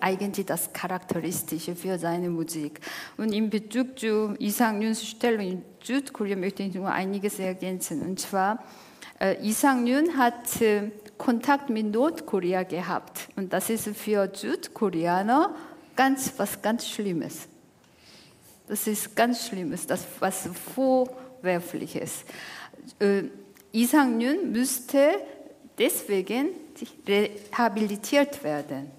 Speaker 8: eigentlich das Charakteristische für seine Musik. Und in Bezug zu Isang-Yuns Stellung in Südkorea möchte ich nur einiges ergänzen. Und zwar, äh, Isang-Yun hat äh, Kontakt mit Nordkorea gehabt. Und das ist für Südkoreaner ganz, was ganz Schlimmes. Das ist ganz Schlimmes, das was Vorwerfliches. Äh, Isang-Yun müsste deswegen rehabilitiert werden.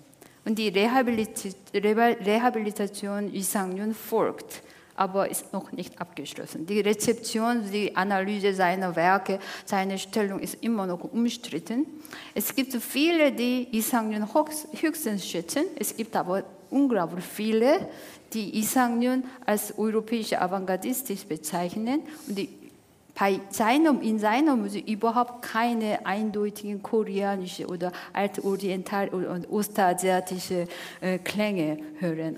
Speaker 8: Und die Rehabilitation Isang-Yun folgt. Aber ist noch nicht abgeschlossen. Die Rezeption, die Analyse seiner Werke, seine Stellung ist immer noch umstritten. Es gibt viele, die Isangnyun höchstens schätzen. Es gibt aber unglaublich viele, die Isangnyun als europäische Avantgardistisch bezeichnen und die bei seinem, in seiner Musik überhaupt keine eindeutigen koreanische oder altoriental und ostasiatische äh, Klänge hören.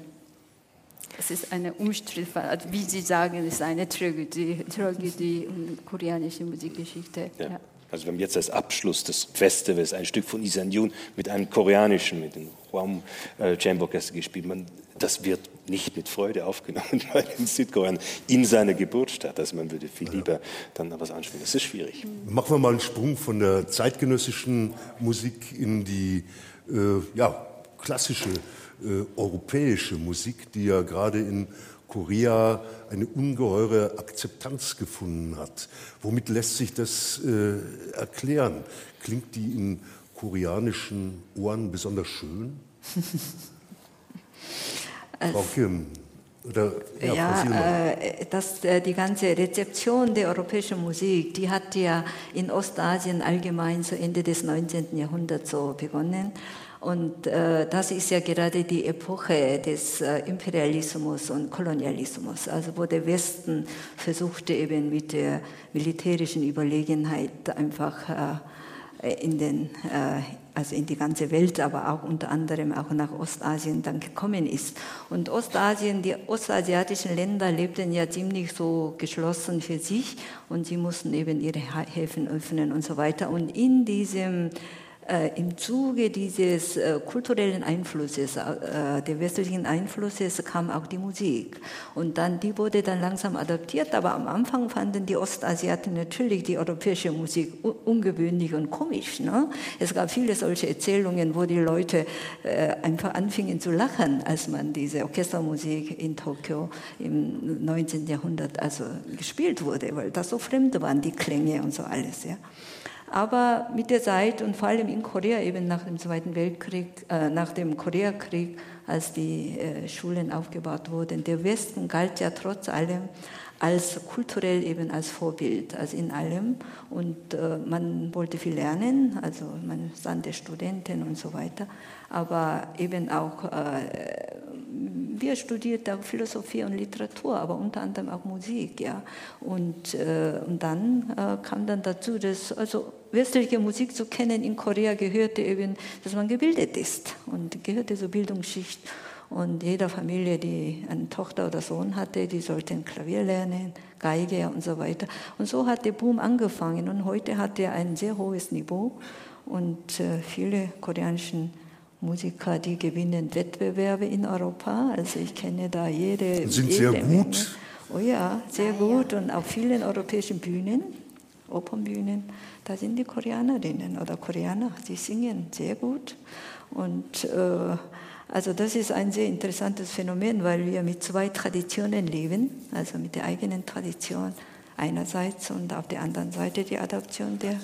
Speaker 8: Es ist eine umstrittene, also wie Sie sagen, es ist eine Tragödie, Tragödie und koreanische Musikgeschichte. Ja. Ja.
Speaker 7: Also wir haben jetzt als Abschluss des Festivals ein Stück von Isan Yun mit einem koreanischen, mit dem Hwam äh, Chamber Orchester gespielt. Man, das wird nicht mit Freude aufgenommen bei den Südkoreanern in seiner Geburtsstadt. Also man würde viel lieber dann was anspielen. Das ist schwierig.
Speaker 2: Machen wir mal einen Sprung von der zeitgenössischen Musik in die äh, ja, klassische äh, europäische Musik, die ja gerade in Korea eine ungeheure Akzeptanz gefunden hat. Womit lässt sich das äh, erklären? Klingt die in koreanischen Ohren besonders schön? Frau Kim.
Speaker 6: Oder, ja, ja äh, das, äh, die ganze Rezeption der europäischen Musik, die hat ja in Ostasien allgemein so Ende des 19. Jahrhunderts so begonnen. Und äh, das ist ja gerade die Epoche des äh, Imperialismus und Kolonialismus, also wo der Westen versuchte eben mit der militärischen Überlegenheit einfach äh, in den äh, also in die ganze Welt, aber auch unter anderem auch nach Ostasien dann gekommen ist. Und Ostasien, die ostasiatischen Länder lebten ja ziemlich so geschlossen für sich und sie mussten eben ihre Häfen öffnen und so weiter. Und in diesem im Zuge dieses äh, kulturellen Einflusses, äh, der westlichen Einflusses kam auch die Musik. Und dann, die wurde dann langsam adaptiert, aber am Anfang fanden die Ostasiaten natürlich die europäische Musik ungewöhnlich und komisch. Ne? Es gab viele solche Erzählungen, wo die Leute äh, einfach anfingen zu lachen, als man diese Orchestermusik in Tokio im 19. Jahrhundert also gespielt wurde, weil das so fremd waren, die Klänge und so alles. Ja. Aber mit der Zeit und vor allem in Korea eben nach dem Zweiten Weltkrieg, äh, nach dem Koreakrieg, als die äh, Schulen aufgebaut wurden, der Westen galt ja trotz allem als kulturell eben als Vorbild, also in allem. Und äh, man wollte viel lernen, also man sandte Studenten und so weiter. Aber eben auch, wir studierten auch Philosophie und Literatur, aber unter anderem auch Musik, ja. Und, äh, und dann äh, kam dann dazu, dass also westliche Musik zu kennen in Korea gehörte eben, dass man gebildet ist und gehörte zur Bildungsschicht. Und jede Familie, die eine Tochter oder Sohn hatte, die sollten Klavier lernen, Geige und so weiter. Und so hat der Boom angefangen. Und heute hat er ein sehr hohes Niveau. Und äh, viele koreanische Musiker, die gewinnen Wettbewerbe in Europa. Also ich kenne da jede.
Speaker 2: Sind
Speaker 6: jede
Speaker 2: sehr gut. Menge.
Speaker 6: Oh ja, sehr ah, gut. Und auf vielen europäischen Bühnen, Opernbühnen, da sind die Koreanerinnen oder Koreaner, die singen sehr gut. Und äh, also das ist ein sehr interessantes Phänomen, weil wir mit zwei Traditionen leben, also mit der eigenen Tradition einerseits und auf der anderen Seite die Adaption der,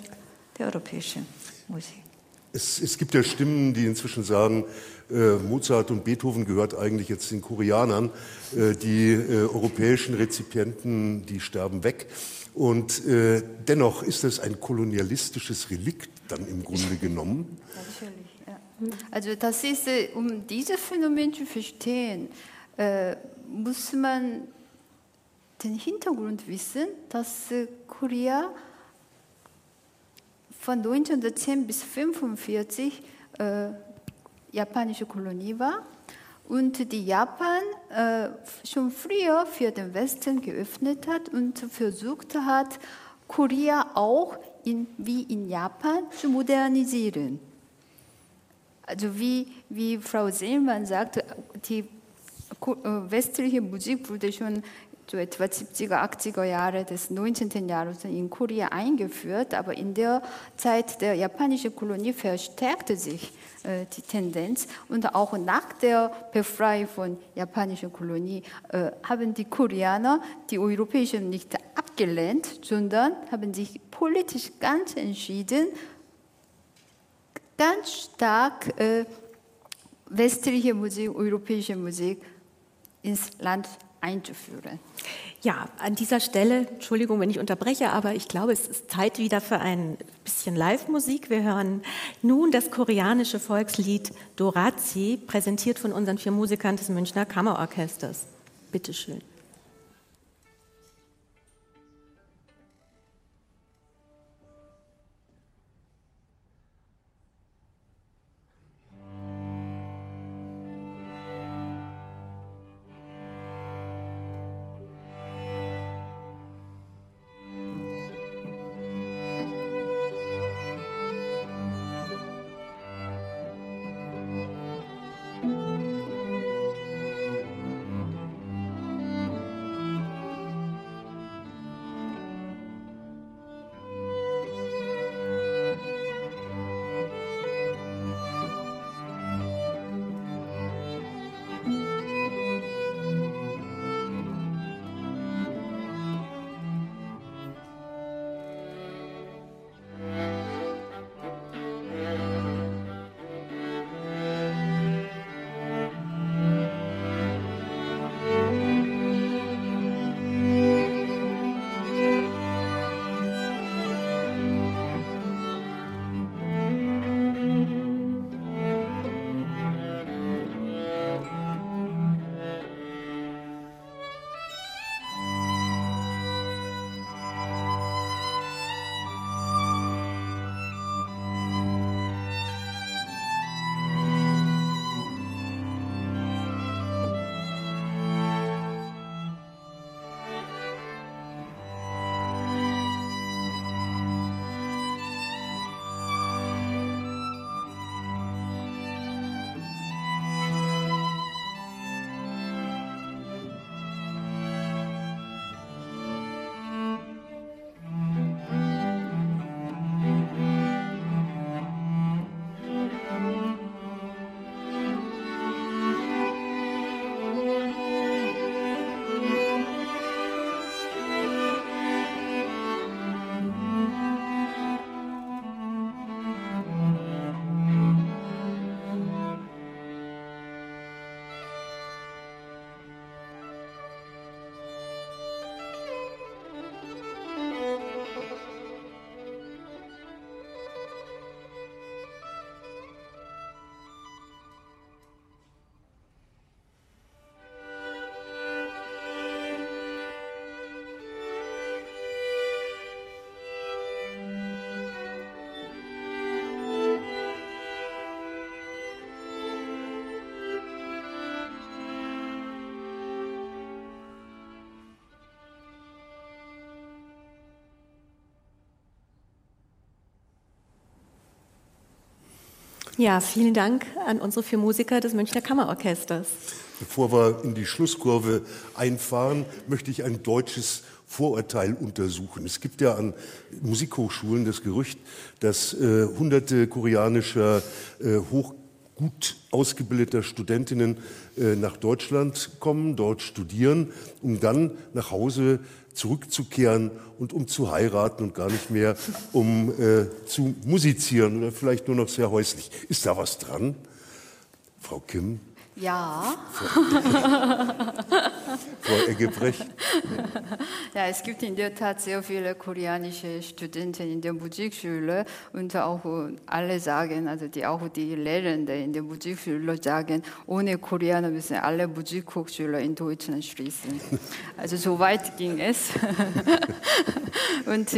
Speaker 6: der europäischen Musik.
Speaker 2: Es, es, gibt ja Stimmen, die inzwischen sagen, äh, Mozart und Beethoven gehört eigentlich jetzt den Koreanern. Äh, die äh, europäischen Rezipienten, die sterben weg. Und äh, dennoch ist es ein kolonialistisches Relikt dann im Grunde genommen.
Speaker 8: Natürlich. Also das ist, äh, um dieses Phänomen zu verstehen, äh, muss man den Hintergrund wissen, dass Korea von 1910 bis 1945 äh, japanische Kolonie war und die Japan äh, schon früher für den Westen geöffnet hat und versucht hat, Korea auch in, wie in Japan zu modernisieren. Also wie, wie Frau Seelmann sagte, die äh, westliche Musik wurde schon so etwa 70er, 80er Jahre des 19. Jahrhunderts in Korea eingeführt, aber in der Zeit der japanischen Kolonie verstärkte sich äh, die Tendenz und auch nach der Befreiung von japanischer Kolonie äh, haben die Koreaner die europäischen nicht abgelehnt, sondern haben sich politisch ganz entschieden, ganz stark äh, westliche Musik, europäische Musik ins Land einzuführen.
Speaker 3: Ja, an dieser Stelle, Entschuldigung, wenn ich unterbreche, aber ich glaube, es ist Zeit wieder für ein bisschen Live-Musik. Wir hören nun das koreanische Volkslied Dorazi, präsentiert von unseren vier Musikern des Münchner Kammerorchesters. Bitte Ja, vielen Dank an unsere vier Musiker des Münchner Kammerorchesters.
Speaker 2: Bevor wir in die Schlusskurve einfahren, möchte ich ein deutsches Vorurteil untersuchen. Es gibt ja an Musikhochschulen das Gerücht, dass äh, hunderte koreanischer äh, hoch gut ausgebildeter Studentinnen äh, nach Deutschland kommen, dort studieren, um dann nach Hause zurückzukehren und um zu heiraten und gar nicht mehr um äh, zu musizieren oder vielleicht nur noch sehr häuslich. Ist da was dran, Frau Kim?
Speaker 8: Ja.
Speaker 2: Frau Eggebrecht.
Speaker 8: Ja, es gibt in der Tat sehr viele koreanische Studenten in der Musikschule und auch alle sagen, also die, auch die Lehrende in der Musikschule sagen, ohne Koreaner müssen alle Musikhochschüler in Deutschland schließen. Also so weit ging es. und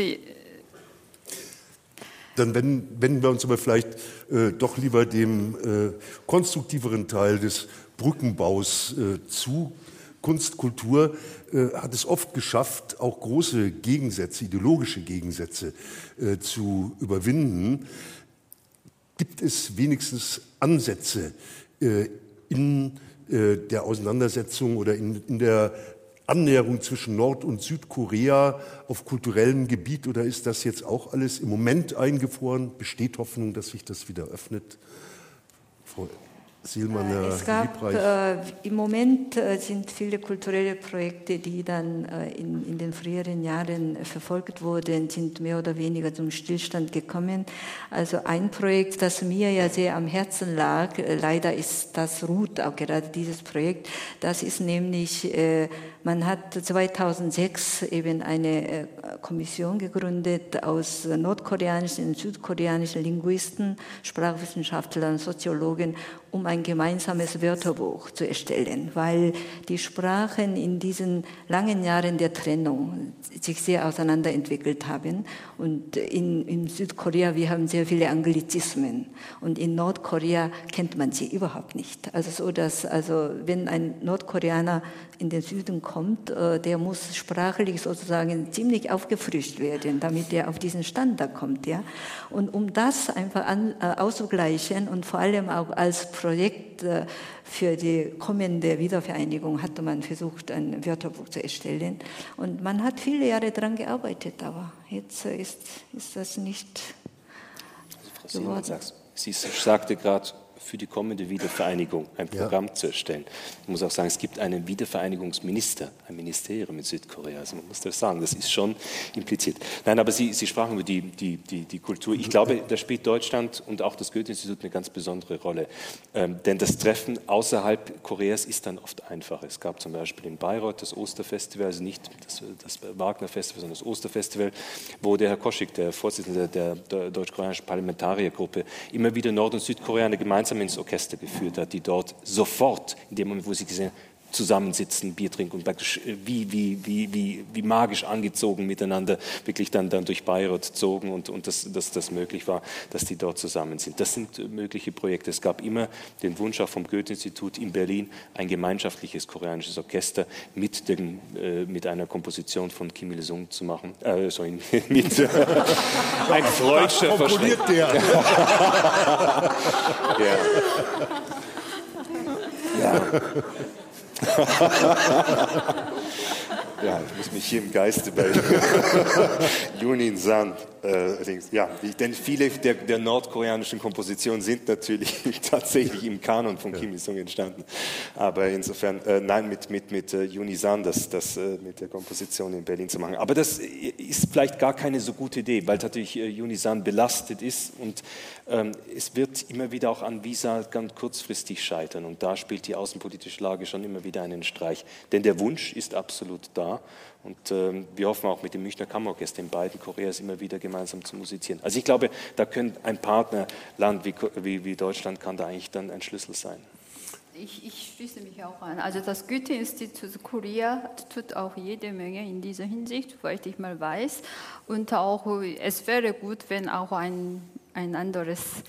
Speaker 2: dann wenden wir uns aber vielleicht äh, doch lieber dem äh, konstruktiveren Teil des Brückenbaus äh, zu. Kunst, Kultur äh, hat es oft geschafft, auch große Gegensätze, ideologische Gegensätze äh, zu überwinden. Gibt es wenigstens Ansätze äh, in der Auseinandersetzung oder in, in der Annäherung zwischen Nord- und Südkorea auf kulturellem Gebiet oder ist das jetzt auch alles im Moment eingefroren? Besteht Hoffnung, dass sich das wieder öffnet?
Speaker 8: Frau
Speaker 2: Silmaner
Speaker 6: Es gab äh, im Moment äh, sind viele kulturelle Projekte, die dann äh, in, in den früheren Jahren verfolgt wurden, sind mehr oder weniger zum Stillstand gekommen. Also ein Projekt, das mir ja sehr am Herzen lag, äh, leider ist das ruht auch gerade dieses Projekt. Das ist nämlich äh, man hat 2006 eben eine äh, Kommission gegründet aus nordkoreanischen und südkoreanischen Linguisten, Sprachwissenschaftlern, Soziologen, um ein gemeinsames Wörterbuch zu erstellen, weil die Sprachen in diesen langen Jahren der Trennung sich sehr auseinanderentwickelt haben. Und in, in Südkorea, wir haben sehr viele Anglizismen und in Nordkorea kennt man sie überhaupt nicht. Also so, dass, also wenn ein Nordkoreaner in den Süden kommt, äh, der muss sprachlich sozusagen ziemlich aufgefrischt werden, damit er auf diesen Standard kommt. Ja? Und um das einfach an, äh, auszugleichen und vor allem auch als Projekt äh, für die kommende Wiedervereinigung hatte man versucht, ein Wörterbuch zu erstellen. Und man hat viele Jahre daran gearbeitet, aber jetzt ist, ist das nicht
Speaker 7: Frau geworden. Sie sagte gerade, für die kommende Wiedervereinigung ein Programm ja. zu erstellen. Ich muss auch sagen, es gibt einen Wiedervereinigungsminister, ein Ministerium in Südkorea. Also man muss das sagen, das ist schon impliziert. Nein, aber Sie, Sie sprachen über die, die, die, die Kultur. Ich glaube, da spielt Deutschland und auch das Goethe-Institut eine ganz besondere Rolle. Ähm, denn das Treffen außerhalb Koreas ist dann oft einfacher. Es gab zum Beispiel in Bayreuth das Osterfestival, also nicht das, das Wagner-Festival, sondern das Osterfestival, wo der Herr Koschik, der Vorsitzende der, der deutsch-koreanischen Parlamentariergruppe, immer wieder Nord- und Südkoreaner gemeinsam ins Orchester geführt hat, die dort sofort, in dem Moment, wo sie gesehen zusammensitzen, Bier trinken und praktisch äh, wie, wie, wie, wie, wie magisch angezogen miteinander wirklich dann, dann durch Bayreuth zogen und, und dass das, das möglich war, dass die dort zusammen sind. Das sind äh, mögliche Projekte. Es gab immer den Wunsch auch vom Goethe-Institut in Berlin, ein gemeinschaftliches koreanisches Orchester mit, den, äh, mit einer Komposition von Kim Il-sung zu machen. Äh, sorry, mit äh, ein freudscher der. ja. ja. ja, ich muss mich hier im Geiste bei Junin San äh, ja, denn viele der, der, nordkoreanischen Kompositionen sind natürlich tatsächlich im Kanon von Kim Il-sung entstanden. Aber insofern, äh, nein, mit, mit, mit äh, Unisan das, das äh, mit der Komposition in Berlin zu machen. Aber das ist vielleicht gar keine so gute Idee, weil natürlich äh, Unisan belastet ist und ähm, es wird immer wieder auch an Visa ganz kurzfristig scheitern. Und da spielt die außenpolitische Lage schon immer wieder einen Streich. Denn der Wunsch ist absolut da. Und ähm, wir hoffen auch mit dem Münchner Kammerorchester in beiden Koreas immer wieder gemeinsam zu musizieren. Also ich glaube, da könnte ein Partnerland wie, wie, wie Deutschland kann da eigentlich dann ein Schlüssel sein.
Speaker 8: Ich, ich, schließe mich auch an. Also das Goethe-Institut Korea tut auch jede Menge in dieser Hinsicht, soweit ich mal weiß. Und auch es wäre gut, wenn auch ein, ein anderes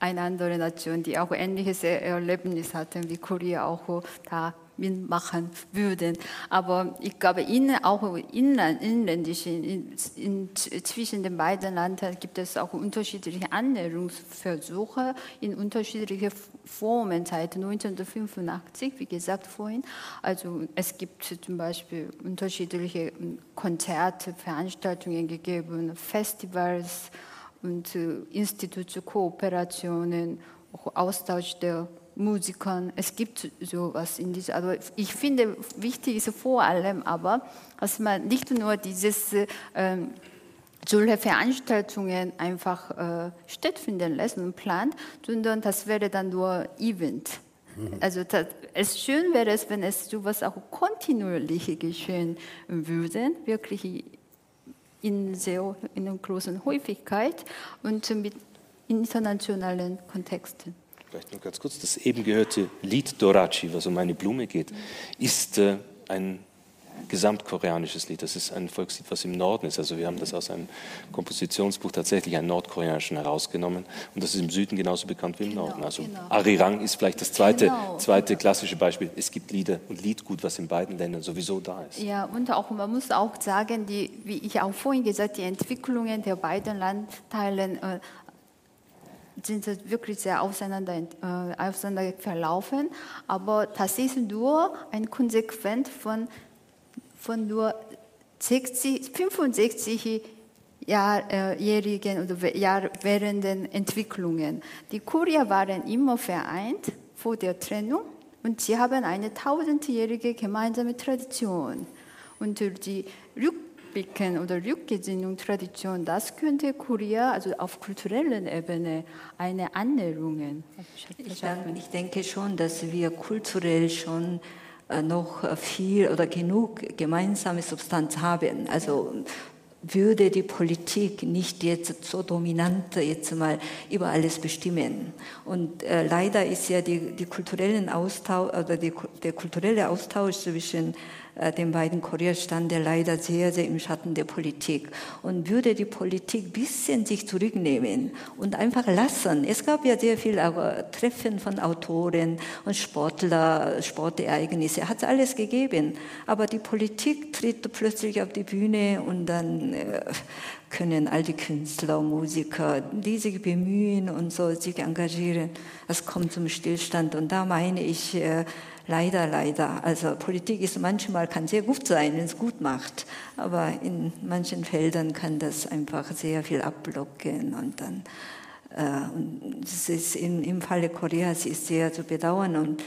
Speaker 8: eine andere Nation, die auch ähnliches Erlebnis hatten wie Korea, auch da mitmachen würden. Aber ich glaube, in, auch inland, inländisch, in, in, zwischen den beiden Ländern gibt es auch unterschiedliche Annäherungsversuche in unterschiedliche Formen seit 1985, wie gesagt vorhin. Also es gibt zum Beispiel unterschiedliche Konzerte, Veranstaltungen gegeben, Festivals und äh, Institutskooperationen, Austausch der Musikern. Es gibt sowas in dieser. Also ich finde, wichtig ist vor allem aber, dass man nicht nur dieses ähm, solche Veranstaltungen einfach äh, stattfinden lässt und plant, sondern das wäre dann nur Event. Mhm. Also das, es schön wäre es, wenn es sowas auch kontinuierlich geschehen würde, wirklich in sehr in einer großen Häufigkeit und mit internationalen Kontexten.
Speaker 7: Vielleicht nur ganz kurz, das eben gehörte Lied Dorachi, was um eine Blume geht, ist äh, ein gesamtkoreanisches Lied. Das ist ein Volkslied, was im Norden ist. Also wir haben das aus einem Kompositionsbuch tatsächlich einen nordkoreanischen herausgenommen und das ist im Süden genauso bekannt wie im genau, Norden. Also genau. Arirang ist vielleicht das zweite, genau. zweite klassische Beispiel. Es gibt Lieder und Liedgut, was in beiden Ländern sowieso da ist.
Speaker 8: Ja, und auch man muss auch sagen, die, wie ich auch vorhin gesagt, die Entwicklungen der beiden Landteilen äh, sind wirklich sehr auseinander, äh, auseinander verlaufen. Aber das ist nur ein Konsequent von, von nur 60, 65 Jahrjährigen oder Jahr währenden Entwicklungen. Die Kurier waren immer vereint vor der Trennung und sie haben eine tausendjährige gemeinsame Tradition. Und die Rückblicken oder Rückgesinnung Tradition, das könnte Korea also auf kultureller Ebene eine Annäherung.
Speaker 6: Ich, ich denke schon, dass wir kulturell schon äh, noch viel oder genug gemeinsame Substanz haben. Also würde die Politik nicht jetzt so dominant jetzt mal über alles bestimmen. Und äh, leider ist ja die, die kulturellen Austausch oder die, der kulturelle Austausch zwischen den beiden Korea-Stande leider sehr, sehr im Schatten der Politik. Und würde die Politik bisschen sich zurücknehmen und einfach lassen. Es gab ja sehr viel Treffen von Autoren und Sportler, Sportereignisse, hat es alles gegeben. Aber die Politik tritt plötzlich auf die Bühne und dann äh, können all die Künstler, Musiker, die sich bemühen und so sich engagieren, es kommt zum Stillstand. Und da meine ich, äh, Leider, leider. Also Politik ist manchmal kann sehr gut sein, wenn es gut macht, aber in manchen Feldern kann das einfach sehr viel abblocken und dann äh, und es ist im, im Falle Koreas ist sehr zu bedauern und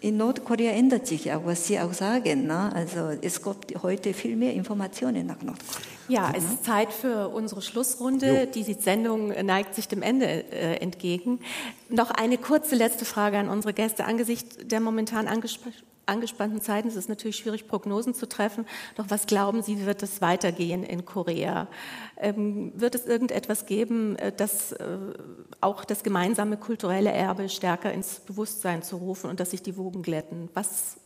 Speaker 6: in Nordkorea ändert sich auch, was Sie auch sagen. Ne? Also es gibt heute viel mehr Informationen nach Nordkorea.
Speaker 3: Ja, es ist Zeit für unsere Schlussrunde. Jo. Die Sendung neigt sich dem Ende äh, entgegen. Noch eine kurze letzte Frage an unsere Gäste. Angesichts der momentan angespannten Zeiten ist es natürlich schwierig, Prognosen zu treffen. Doch was glauben Sie, wird es weitergehen in Korea? Ähm, wird es irgendetwas geben, äh, das äh, auch das gemeinsame kulturelle Erbe stärker ins Bewusstsein zu rufen und dass sich die Wogen glätten? Was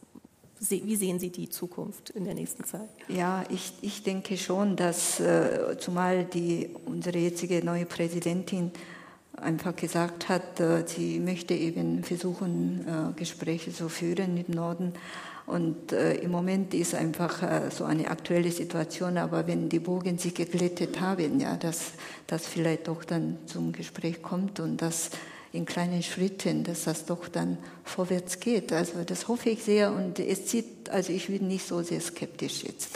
Speaker 3: wie sehen Sie die Zukunft in der nächsten Zeit?
Speaker 6: Ja, ich, ich denke schon, dass äh, zumal die, unsere jetzige neue Präsidentin einfach gesagt hat, äh, sie möchte eben versuchen, äh, Gespräche zu führen mit Norden. Und äh, im Moment ist einfach so eine aktuelle Situation, aber wenn die Bogen sich geglättet haben, ja, dass das vielleicht doch dann zum Gespräch kommt und dass in kleinen Schritten, dass das doch dann vorwärts geht. Also das hoffe ich sehr und es sieht, also ich bin nicht so sehr skeptisch jetzt.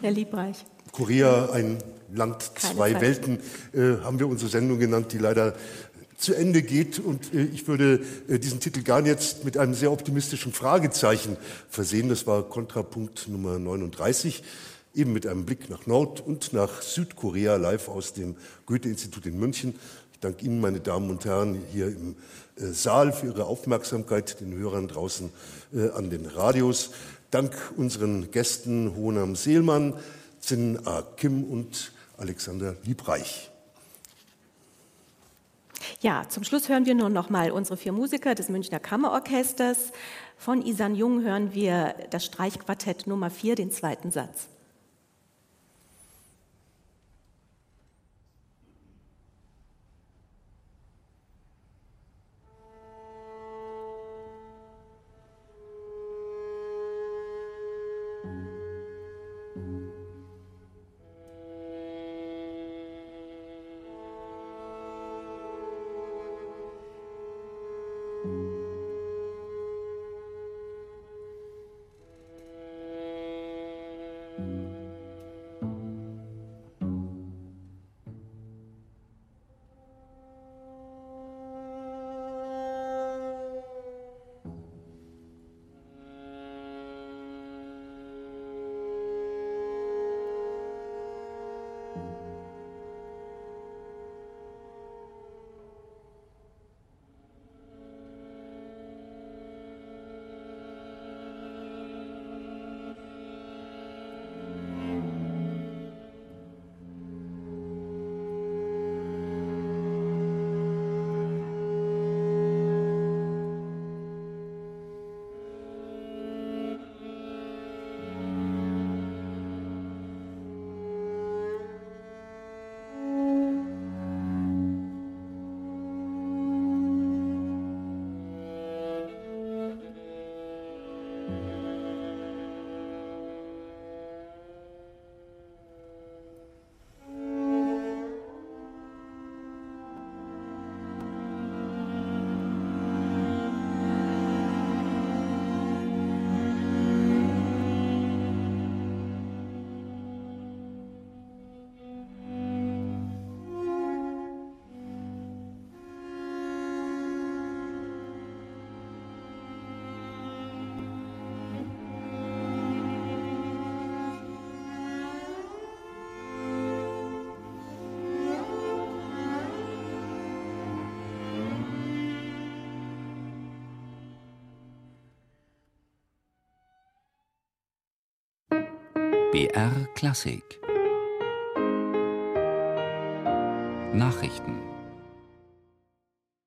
Speaker 3: Herr Liebreich.
Speaker 2: Korea, ein Land, Keine zwei Zeit. Welten, äh, haben wir unsere Sendung genannt, die leider zu Ende geht. Und äh, ich würde äh, diesen Titel gar jetzt mit einem sehr optimistischen Fragezeichen versehen. Das war Kontrapunkt Nummer 39 eben mit einem Blick nach Nord- und nach Südkorea live aus dem Goethe-Institut in München danke Ihnen, meine Damen und Herren, hier im äh, Saal für Ihre Aufmerksamkeit, den Hörern draußen äh, an den Radios. Dank unseren Gästen Honam Seelmann, Zin A. Kim und Alexander Liebreich.
Speaker 3: Ja, zum Schluss hören wir nun noch mal unsere vier Musiker des Münchner Kammerorchesters. Von Isan Jung hören wir das Streichquartett Nummer 4, den zweiten Satz.
Speaker 9: BR Klassik. Nachrichten